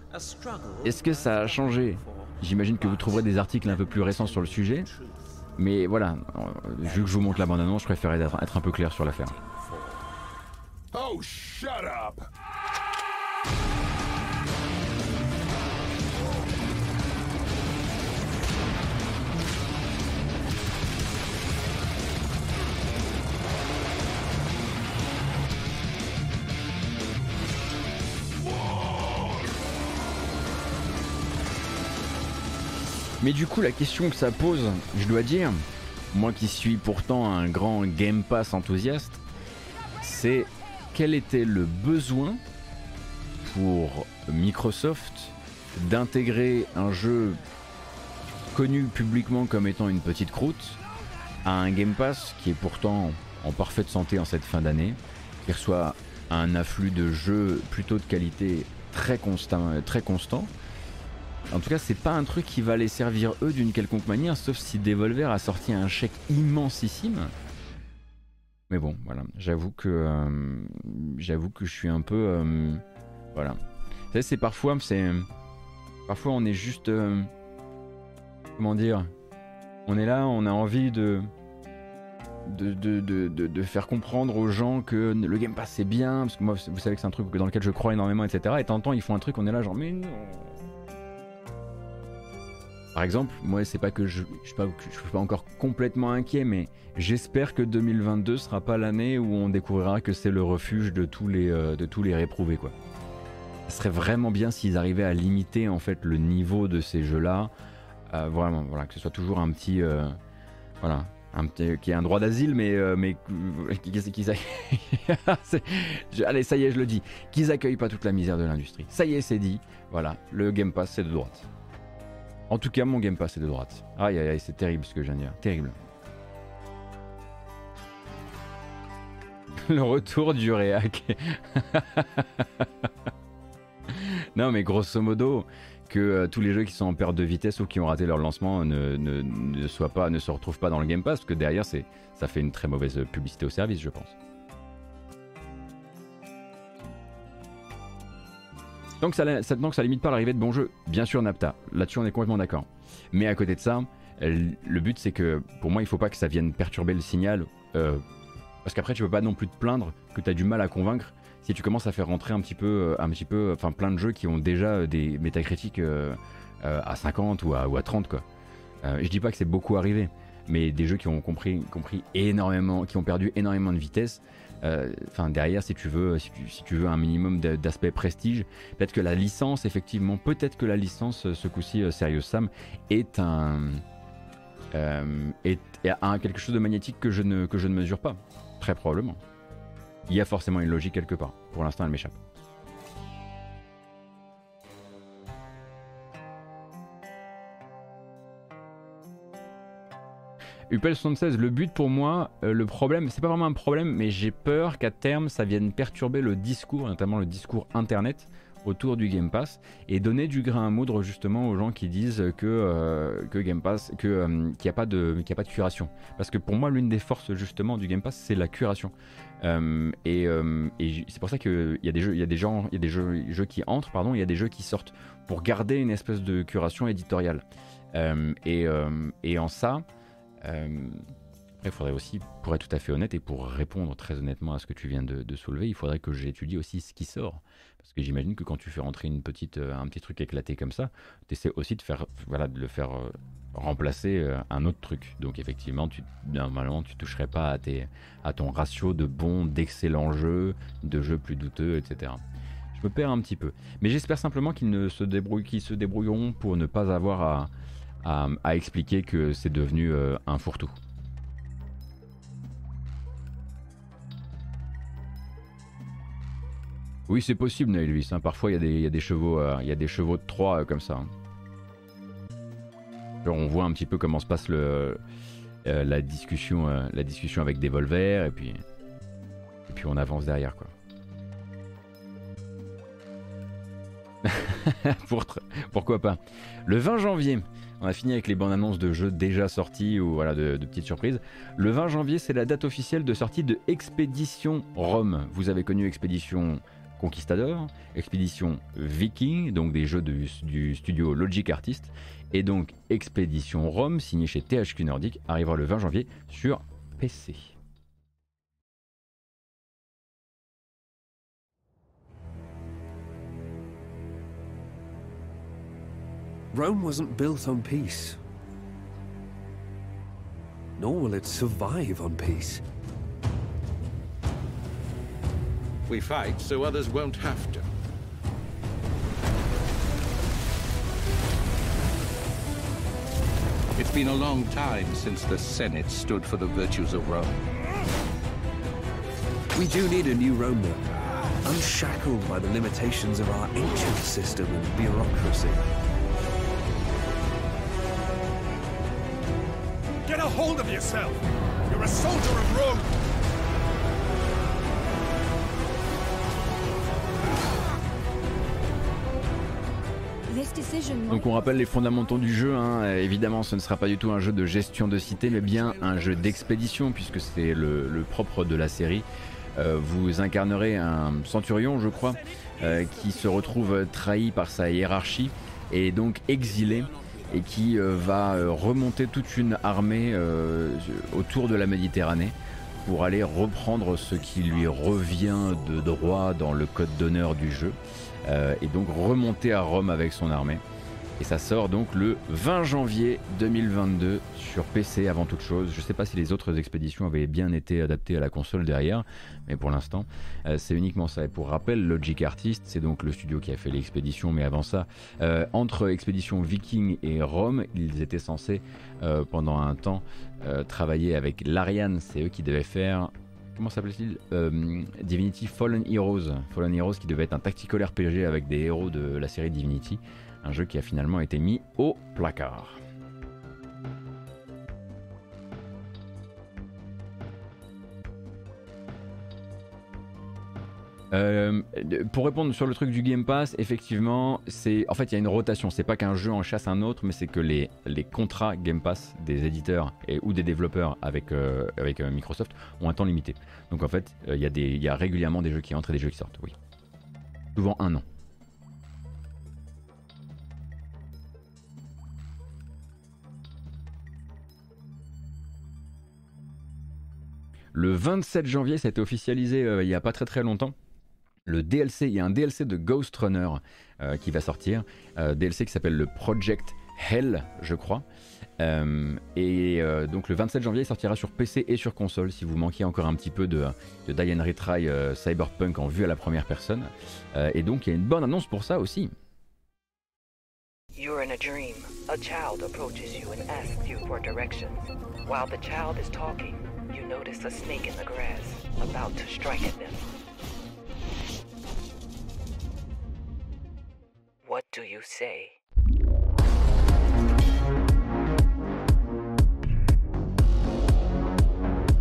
Est-ce que ça a changé J'imagine que vous trouverez des articles un peu plus récents sur le sujet. Mais voilà, euh, vu que je vous montre la bande-annonce, je préférais être, être un peu clair sur l'affaire. Oh, shut up! Mais du coup, la question que ça pose, je dois dire, moi qui suis pourtant un grand Game Pass enthousiaste, c'est quel était le besoin pour Microsoft d'intégrer un jeu connu publiquement comme étant une petite croûte à un Game Pass qui est pourtant en parfaite santé en cette fin d'année, qui reçoit un afflux de jeux plutôt de qualité très constant, très constant. En tout cas, c'est pas un truc qui va les servir eux d'une quelconque manière, sauf si Devolver a sorti un chèque immensissime. Mais bon, voilà, j'avoue que euh, j'avoue que je suis un peu euh, voilà. C'est parfois c'est parfois on est juste euh, comment dire, on est là, on a envie de de, de, faire comprendre aux gens que le Game Pass c'est bien, parce que moi vous savez que c'est un truc dans lequel je crois énormément, etc. Et tant ils font un truc, on est là genre mais non. Par exemple, moi c'est pas que je, je suis pas, encore complètement inquiet, mais j'espère que 2022 sera pas l'année où on découvrira que c'est le refuge de tous les euh, réprouvés. Ce serait vraiment bien s'ils arrivaient à limiter en fait le niveau de ces jeux-là, euh, vraiment voilà que ce soit toujours un petit euh, voilà un qui ait un droit d'asile mais mais qu'ils accueillent- allez ça y est je le dis qu'ils accueillent pas toute la misère de l'industrie. Ça y est c'est dit voilà le Game Pass c'est de droite. En tout cas, mon Game Pass est de droite. Aïe aïe aïe, c'est terrible ce que je viens de dire. Terrible. Le retour du réac. non, mais grosso modo, que euh, tous les jeux qui sont en perte de vitesse ou qui ont raté leur lancement ne, ne, se retrouvent pas dans le Game Pass, parce que derrière, ça fait une très mauvaise publicité au service, je pense. Donc ça, limite pas l'arrivée de bons jeux. Bien sûr, Napta. Là-dessus, on est complètement d'accord. Mais à côté de ça, euh, le but, c'est que pour moi, il faut pas que ça vienne perturber le signal. euh, parce qu'après, tu peux pas non plus te plaindre que tu as du mal à convaincre si tu commences à faire rentrer un petit peu, euh, un petit peu, enfin plein de jeux qui ont déjà euh, des métacritiques euh, euh, à 50 ou à, ou à 30 quoi. Euh, je dis pas que c'est beaucoup arrivé, mais des jeux qui ont compris énormément, qui ont perdu énormément de vitesse. Euh, Enfin derrière, si tu veux, si tu, veux un minimum d'a- d'aspect prestige, peut-être que la licence, effectivement, peut-être que la licence, euh, ce coup-ci, euh, Serious Sam, est un, est, un quelque chose de magnétique que je ne que je ne mesure pas, très probablement. Il y a forcément une logique quelque part. Pour l'instant, elle m'échappe. Upel 76, le but pour moi, euh, le problème, c'est pas vraiment un problème, mais j'ai peur qu'à terme ça vienne perturber le discours, notamment le discours internet autour du Game Pass et donner du grain à moudre justement aux gens qui disent que, euh, que Game Pass, que, euh, qu'il n'y a, pas de- a pas de curation. Parce que pour moi, l'une des forces justement du Game Pass, c'est la curation. Et c'est pour ça qu'il y a des jeux, il y a des gens, il y a des jeux, qui entrent, pardon, il y a des jeux qui sortent pour garder une espèce de curation éditoriale. Et, en ça, après, il faudrait aussi, pour être tout à fait honnête et pour répondre très honnêtement à ce que tu viens de, soulever, il faudrait que j'étudie aussi ce qui sort. Parce que j'imagine que quand tu fais rentrer une petite, euh, un petit truc éclaté comme ça, tu essaies aussi de, faire, voilà, de le faire euh, remplacer euh, un autre truc. Donc effectivement, tu, normalement, tu toucherais pas à, ton ratio de bons, d'excellents jeux, de jeux plus douteux, etc. Je me perds un petit peu. Mais j'espère simplement qu'ils se qu'ils se débrouilleront pour ne pas avoir à, à, à expliquer que c'est devenu euh, un fourre-tout. Oui, c'est possible, Naelvis. hein. Parfois, il y, a des- chevaux, euh, il y a des chevaux de Troie euh, comme ça. hein. On voit un petit peu comment se passe euh, la discussion, euh, la discussion avec Devolver, et et puis on avance derrière, quoi. Pourquoi pas Le 20 janvier, on a fini avec les bandes annonces de jeux déjà sortis ou voilà de, petites surprises. Le 20 janvier, c'est la date officielle de sortie de Expédition Rome. Vous avez connu Expédition Conquistador, Expédition Viking, donc des jeux du studio Logic Artist, et donc Expédition Rome, signé chez THQ Nordic, arrivera le 20 janvier sur PC. Rome wasn't built on peace. Nor will it survive on peace. We fight so others won't have to. It's been a long time since the Senate stood for the virtues of Rome. We do need a new Rome, though. Unshackled by the limitations of our ancient system and bureaucracy. Get a hold of yourself! You're a soldier of Rome! Donc on rappelle les fondamentaux du jeu, hein. Évidemment ce ne sera pas du tout un jeu de gestion de cité mais bien un jeu d'expédition puisque c'est le, le propre de la série. Euh, vous incarnerez un centurion je crois euh, qui se retrouve trahi par sa hiérarchie et donc exilé et qui euh, va euh, remonter toute une armée euh, autour de la Méditerranée pour aller reprendre ce qui lui revient de droit dans le code d'honneur du jeu et donc remonter à Rome avec son armée. Et ça sort donc le 20 janvier 2022 sur PC avant toute chose. Je sais pas si les autres expéditions avaient bien été adaptées à la console derrière, mais pour l'instant euh, c'est uniquement ça. Et pour rappel, Logic Artist, c'est donc le studio qui a fait l'expédition, mais avant ça, euh, entre expédition Viking et Rome, ils étaient censés euh, pendant un temps travailler avec l'Ariane, c'est eux qui devaient faire comment s'appelle-t-il Euh, Divinity Fallen Heroes. Fallen Heroes qui devait être un tactical RPG avec des héros de la série Divinity. Un jeu qui a finalement été mis au placard. Euh, pour répondre sur le truc du Game Pass, effectivement, c'est en fait il y a une rotation. C'est pas qu'un jeu en chasse un autre, mais c'est que les, contrats Game Pass des éditeurs et, ou des développeurs avec, euh, euh, Microsoft ont un temps limité. Donc en fait, il y, a y a régulièrement des jeux qui entrent et des jeux qui sortent. Oui, souvent un an. Le 27 janvier, ça a été officialisé euh, il n'y a pas très très longtemps. Le DLC, il y a un DLC de Ghost Runner euh, qui va sortir. Euh, DLC qui s'appelle le Project Hell, je crois. Et donc le 27 janvier, il sortira sur PC et sur console si vous manquiez encore un petit peu de, de Retry Cyberpunk en vue à la première personne. Et donc il y a une bonne annonce pour ça aussi. You're in a dream. A child approaches you and asks you for directions. While the child is talking, a snake in the grass, about to strike at them. What do you say?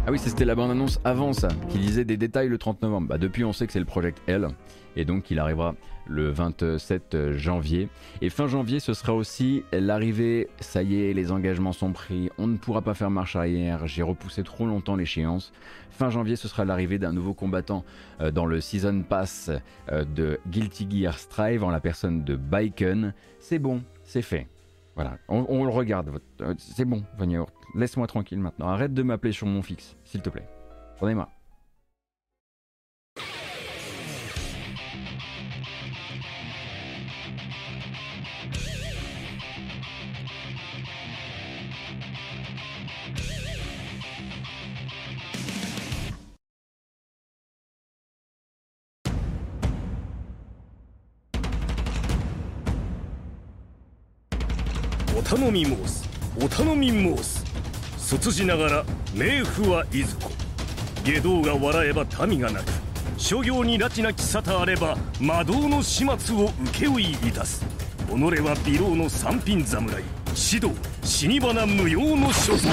Ah oui, c'était la bande-annonce avant ça, qui disait des détails le 30 novembre. Bah, depuis, on sait que c'est le Project L, et donc il arrivera le 27 janvier. Et fin janvier, ce sera aussi l'arrivée, ça y est, les engagements sont pris, on ne pourra pas faire marche arrière, j'ai repoussé trop longtemps l'échéance. Fin janvier, ce sera l'arrivée d'un nouveau combattant euh, dans le Season Pass euh, de Guilty Gear Strive en la personne de Baiken. C'est bon, c'est fait. Voilà, on, le regarde. euh, C'est bon, Vagnour. Laisse-moi tranquille maintenant. Arrête de m'appeler sur mon fixe, s'il te plaît. J'en 頼み申す。お頼み申す」「卒じながら冥府はいずこ」「下道が笑えば民が泣く」「諸行に拉致なき沙汰あれば魔道の始末を請負いいたす」「己は美老の三品侍指導死に花無用の所存」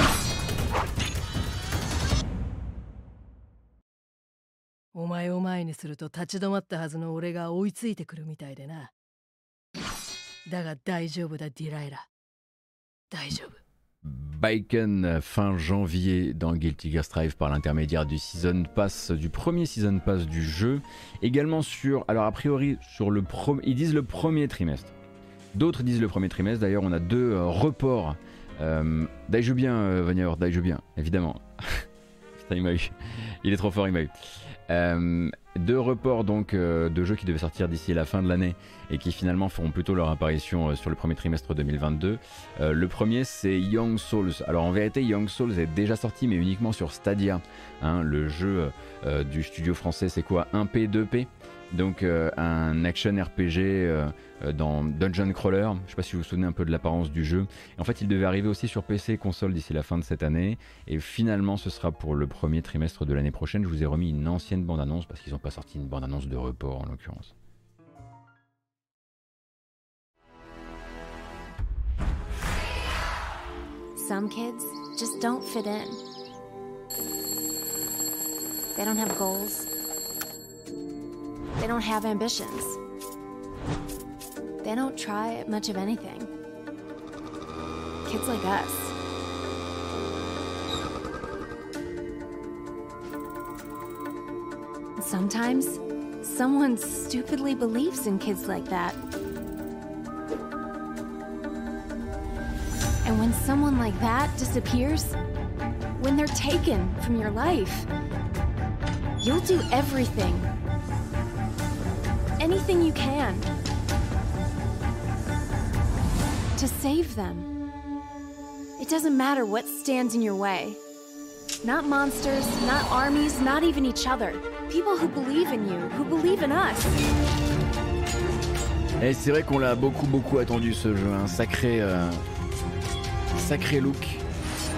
お前を前にすると立ち止まったはずの俺が追いついてくるみたいでな。だが大丈夫だディライラ。大丈夫 Bacon fin janvier dans Guilty Gear Strive par l'intermédiaire du season pass du premier season pass du jeu également sur alors a priori sur le premier ils disent le premier trimestre d'autres disent le premier trimestre d'ailleurs on a deux euh, reports euh, joue bien euh, Vanier joue bien évidemment Putain, il m'a eu il est trop fort il m'a eu euh, deux reports donc euh, de jeux qui devaient sortir d'ici la fin de l'année et qui finalement feront plutôt leur apparition euh, sur le premier trimestre 2022. Euh, le premier c'est Young Souls. Alors en vérité Young Souls est déjà sorti mais uniquement sur Stadia. hein. le jeu du studio français c'est quoi? 1P 2P donc un action RPG dans Dungeon Crawler. Je sais pas si vous vous souvenez un peu de l'apparence du jeu. En fait, il devait arriver aussi sur PC et console d'ici la fin de cette année. Et finalement, ce sera pour le premier trimestre de l'année prochaine. Je vous ai remis une ancienne bande-annonce parce qu'ils n'ont pas sorti une bande-annonce de report en l'occurrence. Some kids just don't fit in. They don't have goals. They don't have ambitions. They don't try much of anything. Kids like us. Sometimes, someone stupidly believes in kids like that. And when someone like that disappears, when they're taken from your life, you'll do everything. Anything you can. To save them. It doesn't matter what stands in your way. Not monsters, not armies, not even each other. People who believe in you, who believe in us. Et c'est vrai qu'on l'a beaucoup beaucoup attendu ce jeu, un sacré, euh, sacré look.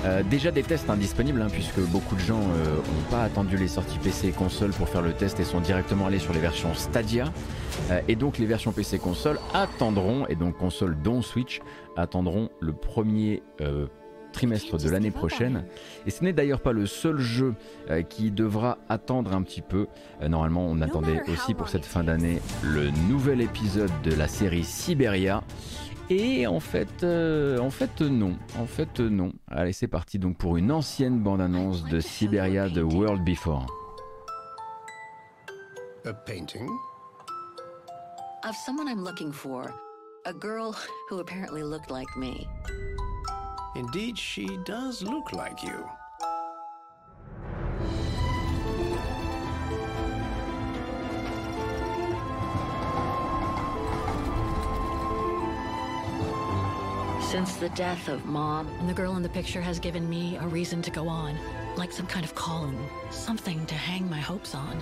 Euh, déjà des tests indisponibles hein, puisque beaucoup de gens n'ont pas attendu les sorties PC et console pour faire le test et sont directement allés sur les versions Stadia. Euh, et donc les versions PC et console attendront, et donc console dont Switch, attendront le premier euh, trimestre de l'année prochaine. Et ce n'est d'ailleurs pas le seul jeu euh, qui devra attendre un petit peu. Euh, normalement, on attendait aussi pour cette fin d'année le nouvel épisode de la série Siberia. Et en fait, euh, en fait non, en fait non. Allez, c'est parti donc pour une ancienne bande-annonce de Siberia The World Before. A painting? Of someone I'm looking for. A girl who apparently looked like me. Indeed, she does look like you. Since the death of Mom, And the girl in the picture has given me a reason to go on. Like some kind of calling. Something to hang my hopes on.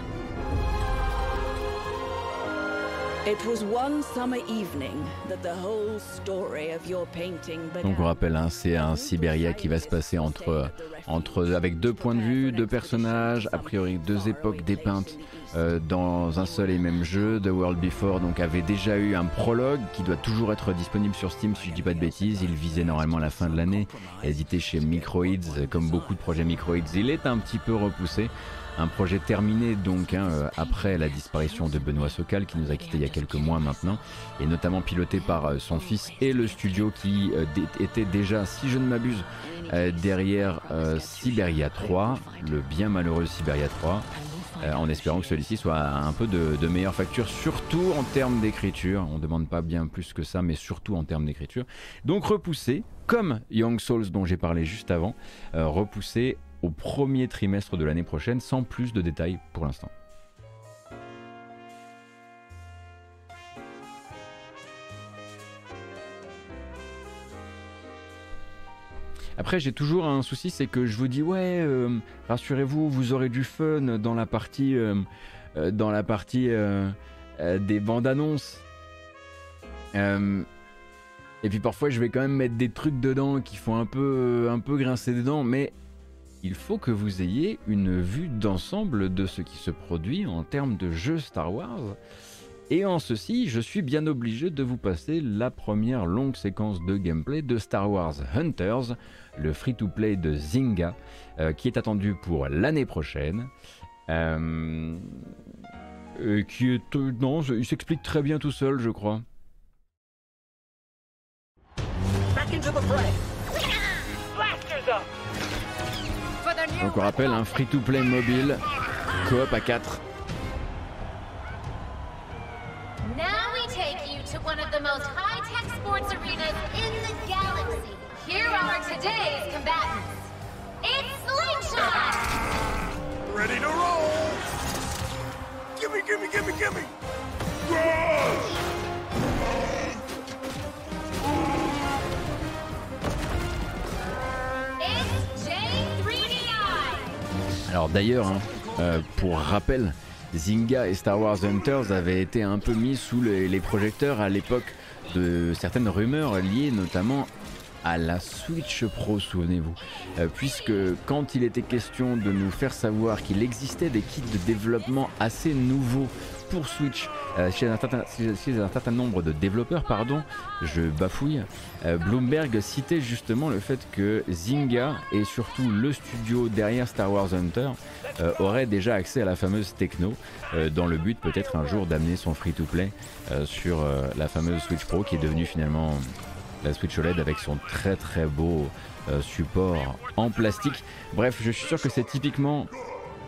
It was one summer evening that the whole story of your painting Donc began. on rappelle, hein, c'est un Siberia qui va se passer entre, entre, avec deux points de vue, deux personnages, a priori deux époques dépeintes euh, dans un seul et même jeu. The World Before donc avait déjà eu un prologue qui doit toujours être disponible sur Steam si je dis pas de bêtises. Il visait normalement la fin de l'année, édité chez Microids, comme beaucoup de projets Microids. Il est un petit peu repoussé. Un projet terminé donc hein, euh, après la disparition de Benoît Socal qui nous a quitté il y a quelques mois maintenant et notamment piloté par euh, son fils et le studio qui était déjà, si je ne m'abuse, derrière Siberia 3, le bien malheureux Siberia 3, euh, en espérant que celui-ci soit un peu de, meilleure facture, surtout en termes d'écriture. On ne demande pas bien plus que ça, mais surtout en termes d'écriture. Donc repoussé, comme Young Souls dont j'ai parlé juste avant, euh, repoussé au premier trimestre de l'année prochaine, sans plus de détails pour l'instant. Après, j'ai toujours un souci, c'est que je vous dis ouais, euh, rassurez-vous, vous aurez du fun dans la partie, euh, euh, dans la partie des bandes annonces. Et puis parfois, je vais quand même mettre des trucs dedans qui font un peu, grincer des dents, mais il faut que vous ayez une vue d'ensemble de ce qui se produit en termes de jeux Star Wars. Et en ceci, je suis bien obligé de vous passer la première longue séquence de gameplay de Star Wars Hunters, le free-to-play de Zynga, euh, qui est attendu pour l'année prochaine. Euh, euh, qui est... euh, non, il s'explique très bien tout seul, je crois. the fray. Donc on rappelle un free-to-play mobile, coop à 4. To one of the most high-tech sports arenas in the galaxy. Here are today's combatants. It's Slingshot! Ready to roll! Gimme, gimme, gimme, gimme! It's J3DI! Alors d'ailleurs, hein, euh, pour rappel, Zynga et Star Wars Hunters avaient été un peu mis sous les, projecteurs à l'époque de certaines rumeurs liées notamment à la Switch Pro, souvenez-vous. Euh, puisque quand il était question de nous faire savoir qu'il existait des kits de développement assez nouveaux pour Switch euh, chez, un certain, nombre de développeurs, pardon, je bafouille, euh, Bloomberg citait justement le fait que Zynga et surtout le studio derrière Star Wars Hunter euh, auraient déjà accès à la fameuse techno euh, dans le but peut-être un jour d'amener son free-to-play euh, sur la fameuse Switch Pro qui est devenue finalement la Switch OLED avec son très très beau support en plastique. Bref, je suis sûr que c'est typiquement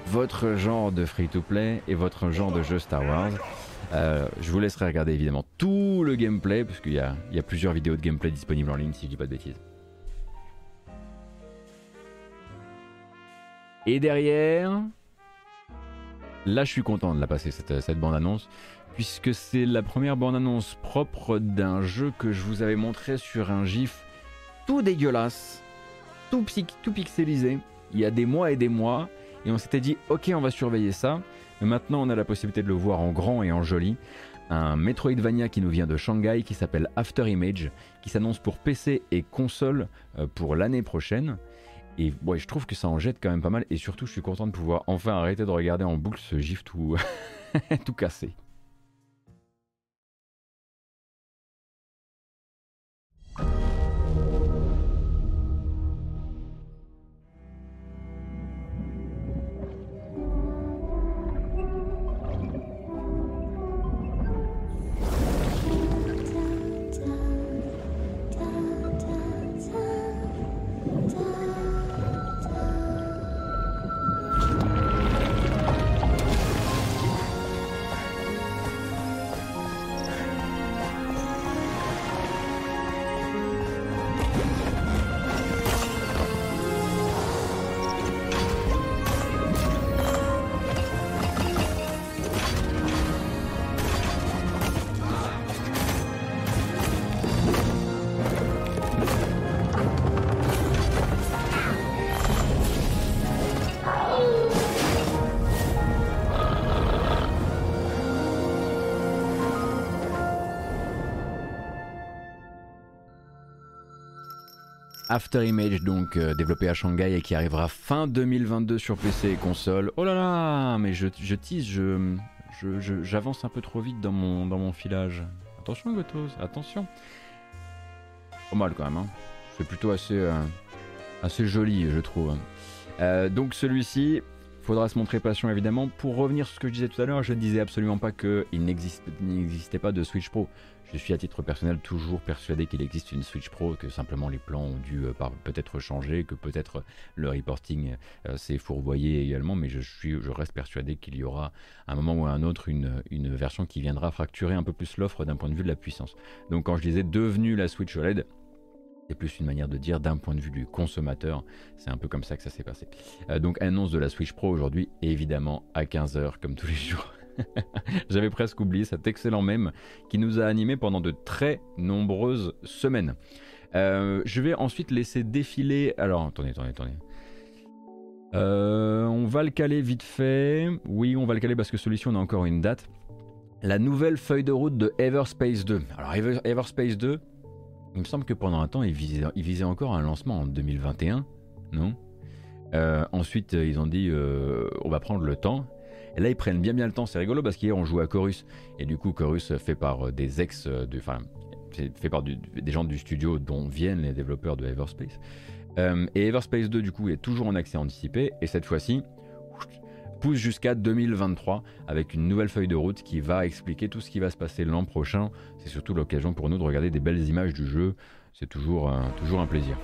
votre genre de free-to-play et votre genre de jeu Star Wars. Euh, je vous laisserai regarder évidemment tout le gameplay, parce qu'il y a, plusieurs vidéos de gameplay disponibles en ligne si je dis pas de bêtises. Et derrière, là je suis content de la passer cette, bande-annonce, puisque c'est la première bande-annonce propre d'un jeu que je vous avais montré sur un gif tout dégueulasse, tout, tout pixelisé, il y a des mois et des mois, et on s'était dit ok on va surveiller ça, maintenant on a la possibilité de le voir en grand et en joli. Un Metroidvania qui nous vient de Shanghai qui s'appelle After Image, qui s'annonce pour PC et console euh, pour l'année prochaine. Et ouais, je trouve que ça en jette quand même pas mal, et surtout je suis content de pouvoir enfin arrêter de regarder en boucle ce gif tout cassé. After Image, donc euh, développé à Shanghai et qui arrivera fin 2022 sur PC et console. Oh là là, mais je, tease, je- j'avance un peu trop vite dans mon, dans mon filage. Attention, Gotos, attention. Pas mal quand même, hein. c'est plutôt assez, euh, assez joli, je trouve. Euh, donc celui-ci, faudra se montrer patient évidemment. Pour revenir sur ce que je disais tout à l'heure, je ne disais absolument pas qu'il n'existait pas de Switch Pro. Je suis à titre personnel toujours persuadé qu'il existe une Switch Pro, que simplement les plans ont dû euh, peut-être changer, que peut-être le reporting euh, s'est fourvoyé également, mais je, suis, je reste persuadé qu'il y aura à un moment ou à un autre une, une version qui viendra fracturer un peu plus l'offre d'un point de vue de la puissance. Donc quand je disais devenu la Switch OLED, c'est plus une manière de dire d'un point de vue du consommateur. C'est un peu comme ça que ça s'est passé. Euh, donc annonce de la Switch Pro aujourd'hui, évidemment à 15h comme tous les jours. J'avais presque oublié cet excellent mème qui nous a animés pendant de très nombreuses semaines. Euh, je vais ensuite laisser défiler. Alors, attendez, attendez, attendez. Euh, on va le caler vite fait. Oui, on va le caler parce que celui-ci, on a encore une date. La nouvelle feuille de route de Everspace 2. Alors, Ever- Everspace 2, il me semble que pendant un temps, il visait, il visait encore un lancement en 2021, non? Euh, Ensuite, euh, ils ont dit euh, on va prendre le temps. Et là, ils prennent bien bien le temps. C'est rigolo parce qu'hier, on jouait à Chorus. Et du coup, Chorus fait par des ex. de- Enfin, c'est fait par des gens du studio dont viennent les développeurs de Everspace. Et Everspace 2, du coup, est toujours en accès anticipé. Et cette fois-ci, pousse jusqu'à 2023 avec une nouvelle feuille de route qui va expliquer tout ce qui va se passer l'an prochain. C'est surtout l'occasion pour nous de regarder des belles images du jeu. C'est toujours, toujours un plaisir.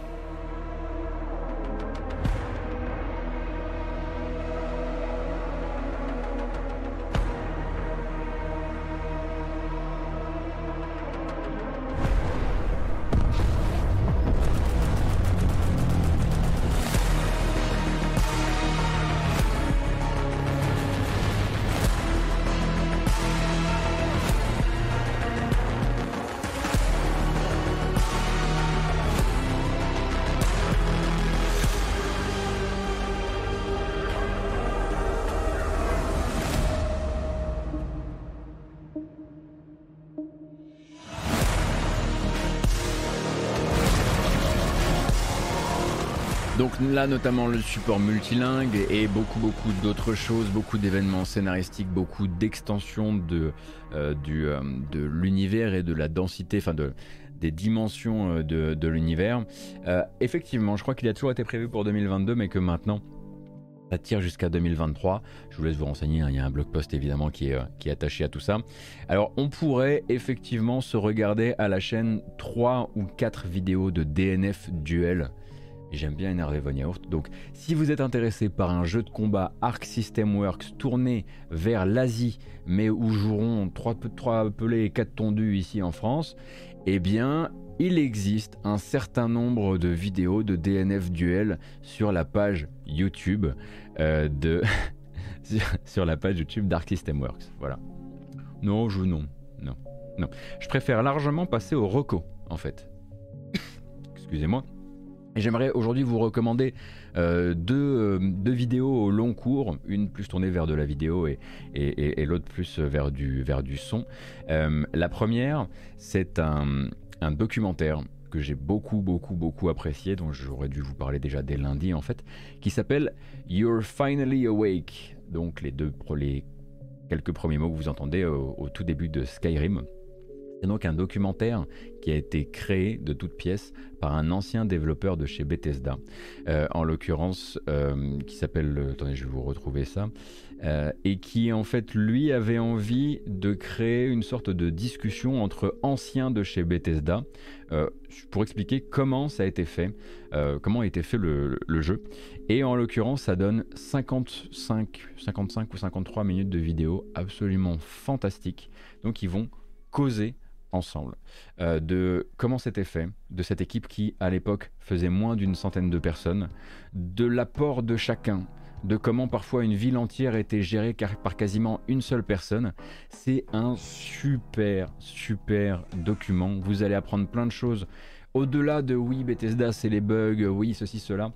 Donc là notamment le support multilingue et beaucoup beaucoup d'autres choses, beaucoup d'événements scénaristiques, beaucoup d'extensions de, euh, euh, de l'univers et de la densité, enfin de, des dimensions euh, de, de l'univers. Effectivement, je crois qu'il a toujours été prévu pour 2022 mais que maintenant ça tire jusqu'à 2023. Je vous laisse vous renseigner, hein, il y a un blog post évidemment qui est, qui est attaché à tout ça. Alors on pourrait effectivement se regarder à la chaîne 3 ou 4 vidéos de DNF Duel. J'aime bien énerver Von Yaourt. Donc si vous êtes intéressé par un jeu de combat Arc System Works tourné vers l'Asie, mais où joueront 3, pelés et 4 tondus ici en France, eh bien il existe un certain nombre de vidéos de DNF Duel sur la page YouTube euh, de sur la page YouTube d'Arc System Works. Voilà. Non, je non, non, non. Je préfère largement passer au reco en fait. Excusez-moi. J'aimerais aujourd'hui vous recommander euh, deux, euh, deux vidéos au long cours, une plus tournée vers de la vidéo et, et- et- l'autre plus vers du, vers du son. Euh, la première, c'est un, un documentaire que j'ai beaucoup, beaucoup, beaucoup apprécié, dont j'aurais dû vous parler déjà dès lundi en fait, qui s'appelle You're Finally Awake. Donc les deux, les quelques premiers mots que vous entendez au tout début de Skyrim. C'est donc un documentaire qui a été créé de toutes pièces par un ancien développeur de chez Bethesda, euh, en l'occurrence, euh, qui s'appelle, attendez, je vais vous retrouver ça, euh, et qui en fait, lui, avait envie de créer une sorte de discussion entre anciens de chez Bethesda pour expliquer comment ça a été fait, comment a été fait le, le jeu. Et en l'occurrence, ça donne 55, 55 ou 53 minutes de vidéo absolument fantastique. Donc, ils vont causer ensemble euh, de comment c'était fait, de cette équipe qui, à l'époque, faisait moins d'une centaine de personnes, de l'apport de chacun, de comment parfois une ville entière était gérée par quasiment une seule personne. C'est un super, super document. Vous allez apprendre plein de choses. Au-delà de oui, Bethesda, c'est les bugs, oui, ceci, cela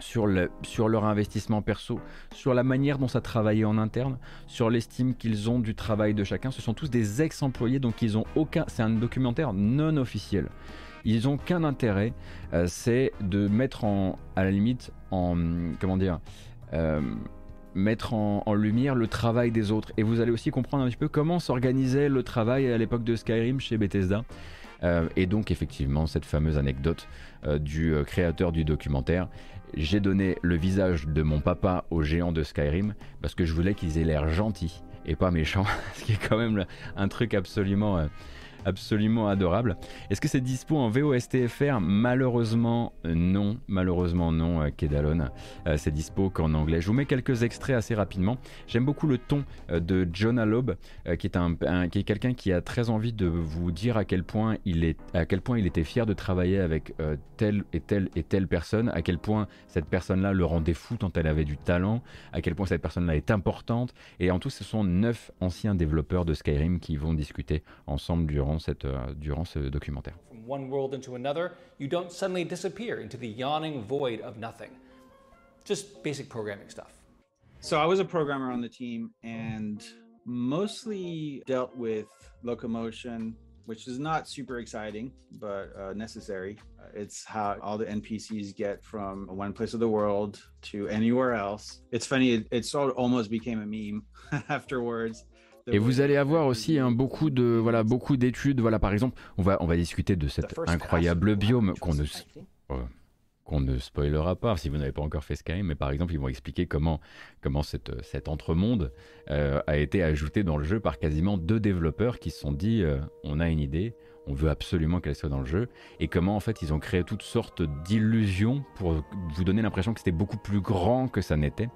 sur, le- sur leur investissement perso, sur la manière dont ça travaillait en interne, sur l'estime qu'ils ont du travail de chacun. Ce sont tous des ex-employés, donc ils ont aucun. C'est un documentaire non officiel. Ils n'ont qu'un intérêt, euh, c'est de mettre en, à la limite, en comment dire, euh, mettre en, lumière le travail des autres. Et vous allez aussi comprendre un petit peu comment s'organisait le travail à l'époque de Skyrim chez Bethesda. Euh, et donc effectivement cette fameuse anecdote du créateur du documentaire. J'ai donné le visage de mon papa aux géants de Skyrim parce que je voulais qu'ils aient l'air gentils et pas méchants, ce qui est quand même un truc absolument, euh, absolument adorable. Est-ce que c'est dispo en VOSTFR Malheureusement euh, non, malheureusement non, euh, Kedalon. Euh, c'est dispo qu'en anglais. Je vous mets quelques extraits assez rapidement. J'aime beaucoup le ton de Jonah Loeb, qui est, un, qui est quelqu'un qui a très envie de vous dire à quel point il, est, à quel point il était fier de travailler avec telle et telle et telle personne, à quel point cette personne-là le rendait fou tant elle avait du talent, à quel point cette personne-là est importante. Et en tout, ce sont neuf anciens développeurs de Skyrim qui vont discuter ensemble durant, cette, euh, durant ce documentaire. from one world into another, you don't suddenly disappear into the yawning void of nothing. Just basic programming stuff. So I was a programmer on the team and mostly dealt with locomotion, which is not super exciting, but uh, necessary. Uh, It's how all the NPCs get from one place of the world to anywhere else. It's funny, it, it sort of almost became a meme afterwards. Et vous allez avoir aussi hein, beaucoup de voilà beaucoup d'études. Voilà par exemple, on va on va discuter de cet incroyable biome qu'on ne euh, qu'on ne spoilera pas si vous n'avez pas encore fait Skyrim, mais par exemple ils vont expliquer comment, comment cette, cet entremonde euh, a été ajouté dans le jeu par quasiment deux développeurs qui se sont dit euh, on a une idée, on veut absolument qu'elle soit dans le jeu, et comment en fait ils ont créé toutes sortes d'illusions pour vous donner l'impression que c'était beaucoup plus grand que ça n'était.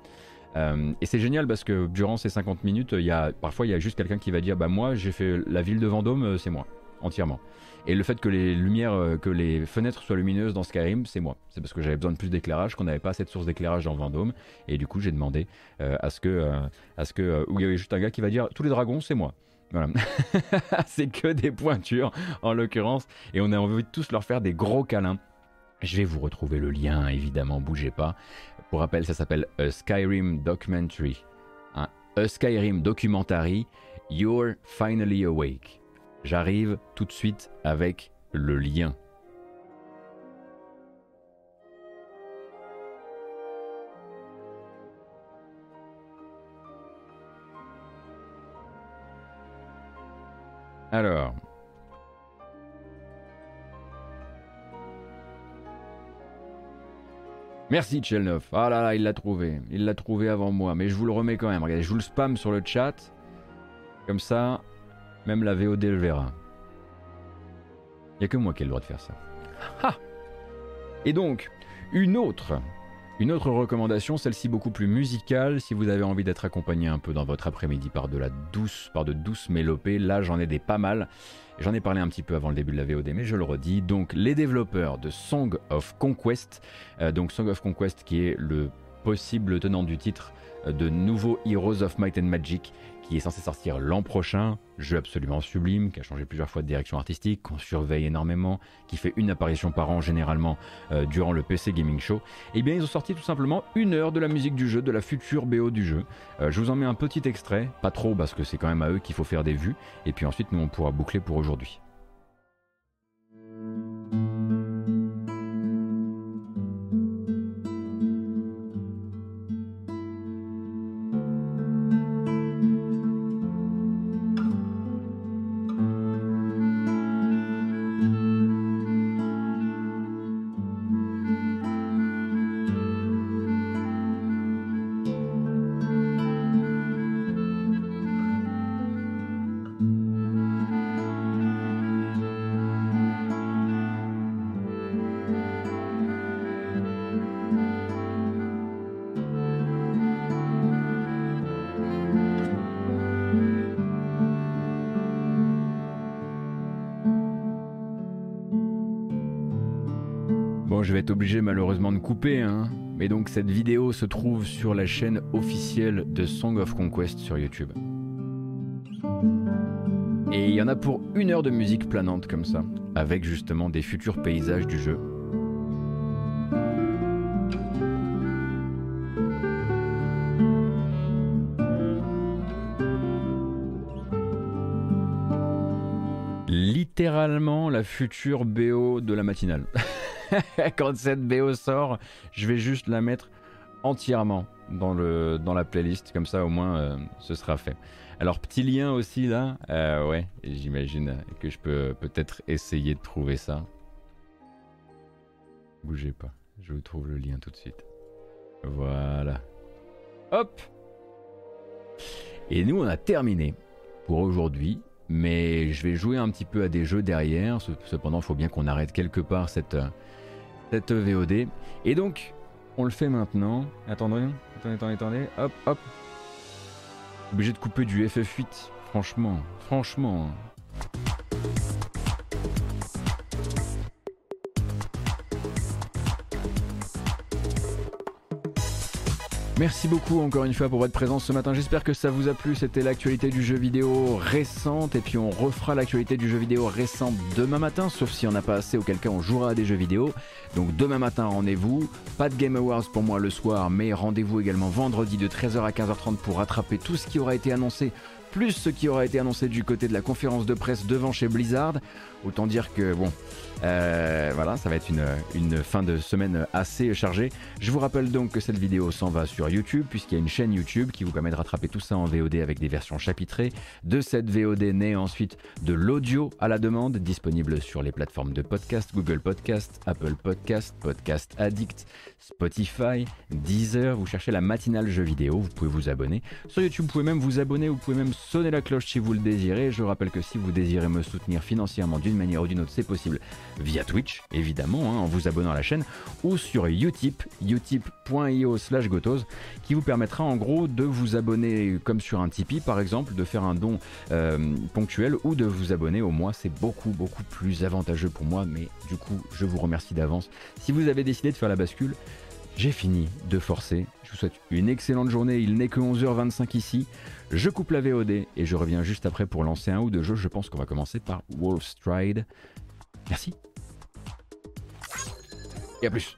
Euh, et c'est génial parce que durant ces 50 minutes, il y a, parfois il y a juste quelqu'un qui va dire bah moi j'ai fait la ville de Vendôme, euh, c'est moi entièrement. Et le fait que les lumières, euh, que les fenêtres soient lumineuses dans Skyrim, c'est moi. C'est parce que j'avais besoin de plus d'éclairage, qu'on n'avait pas assez de source d'éclairage dans Vendôme. Et du coup, j'ai demandé à ce que, à ce que, où il y avait juste un gars qui va dire tous les dragons, c'est moi. Voilà. c'est que des pointures en l'occurrence. Et on a envie de tous leur faire des gros câlins. Je vais vous retrouver le lien, évidemment, bougez pas. Pour rappel, ça s'appelle A Skyrim Documentary. A Skyrim Documentary, You're Finally Awake. J'arrive tout de suite avec le lien. Alors. Merci Chelnov. Ah là là, il l'a trouvé. Il l'a trouvé avant moi. Mais je vous le remets quand même. Regardez, je vous le spam sur le chat. Comme ça, même la VOD le verra. Il n'y a que moi qui ai le droit de faire ça. Et donc, une autre, une autre recommandation, celle-ci beaucoup plus musicale, si vous avez envie d'être accompagné un peu dans votre après-midi par de la douce, par de douces mélopées, là j'en ai des pas mal. J'en ai parlé un petit peu avant le début de la VOD, mais je le redis. Donc, les développeurs de Song of Conquest, euh, donc Song of Conquest qui est le possible tenant du titre euh, de nouveau Heroes of Might and Magic, est censé sortir l'an prochain. Jeu absolument sublime, qui a changé plusieurs fois de direction artistique, qu'on surveille énormément, qui fait une apparition par an généralement euh, durant le PC Gaming Show. Et bien ils ont sorti tout simplement une heure de la musique du jeu, de la future BO du jeu. Euh, je vous en mets un petit extrait, pas trop parce que c'est quand même à eux qu'il faut faire des vues, et puis ensuite nous on pourra boucler pour aujourd'hui. Je vais être obligé malheureusement de couper, hein. Mais donc cette vidéo se trouve sur la chaîne officielle de Song of Conquest sur YouTube. Et il y en a pour une heure de musique planante comme ça, avec justement des futurs paysages du jeu. Littéralement la future BO de la matinale. Quand cette BO sort, je vais juste la mettre entièrement dans, la playlist, comme ça au moins euh, ce sera fait. Alors petit lien aussi là, euh, ouais, j'imagine que je peux peut-être essayer de trouver ça. Bougez pas, je vous trouve le lien tout de suite. Voilà. Hop Et nous on a terminé pour aujourd'hui. Mais je vais jouer un petit peu à des jeux derrière. Cependant, il faut bien qu'on arrête quelque part cette, cette VOD. Et donc, on le fait maintenant. Attendez, attendez, attendez, attendez. Hop, hop. Obligé de couper du FF8. Franchement, franchement. Merci beaucoup encore une fois pour votre présence ce matin. J'espère que ça vous a plu. C'était l'actualité du jeu vidéo récente. Et puis on refera l'actualité du jeu vidéo récent demain matin. Sauf s'il n'y en a pas assez, auquel cas on jouera à des jeux vidéo. Donc demain matin, rendez-vous. Pas de Game Awards pour moi le soir, mais rendez-vous également vendredi de 13h à 15h30 pour rattraper tout ce qui aura été annoncé plus ce qui aura été annoncé du côté de la conférence de presse devant chez Blizzard. Autant dire que bon, euh, voilà, ça va être une, une, fin de semaine assez chargée. Je vous rappelle donc que cette vidéo s'en va sur YouTube, puisqu'il y a une chaîne YouTube qui vous permet de rattraper tout ça en VOD avec des versions chapitrées. De cette VOD naît ensuite de l'audio à la demande, disponible sur les plateformes de podcast, Google Podcast, Apple Podcast, Podcast Addict, Spotify, Deezer. Vous cherchez la matinale jeu vidéo, vous pouvez vous abonner. Sur YouTube, vous pouvez même vous abonner, vous pouvez même sonner la cloche si vous le désirez. Je rappelle que si vous désirez me soutenir financièrement d'une manière ou d'une autre, c'est possible via Twitch, évidemment, hein, en vous abonnant à la chaîne, ou sur Utip, utip.io slash gotos, qui vous permettra en gros de vous abonner comme sur un Tipeee par exemple, de faire un don euh, ponctuel ou de vous abonner au mois. C'est beaucoup, beaucoup plus avantageux pour moi, mais du coup, je vous remercie d'avance. Si vous avez décidé de faire la bascule, j'ai fini de forcer. Je vous souhaite une excellente journée. Il n'est que 11h25 ici. Je coupe la VOD et je reviens juste après pour lancer un ou deux jeux. Je pense qu'on va commencer par Wolf Stride. Merci. Et à plus.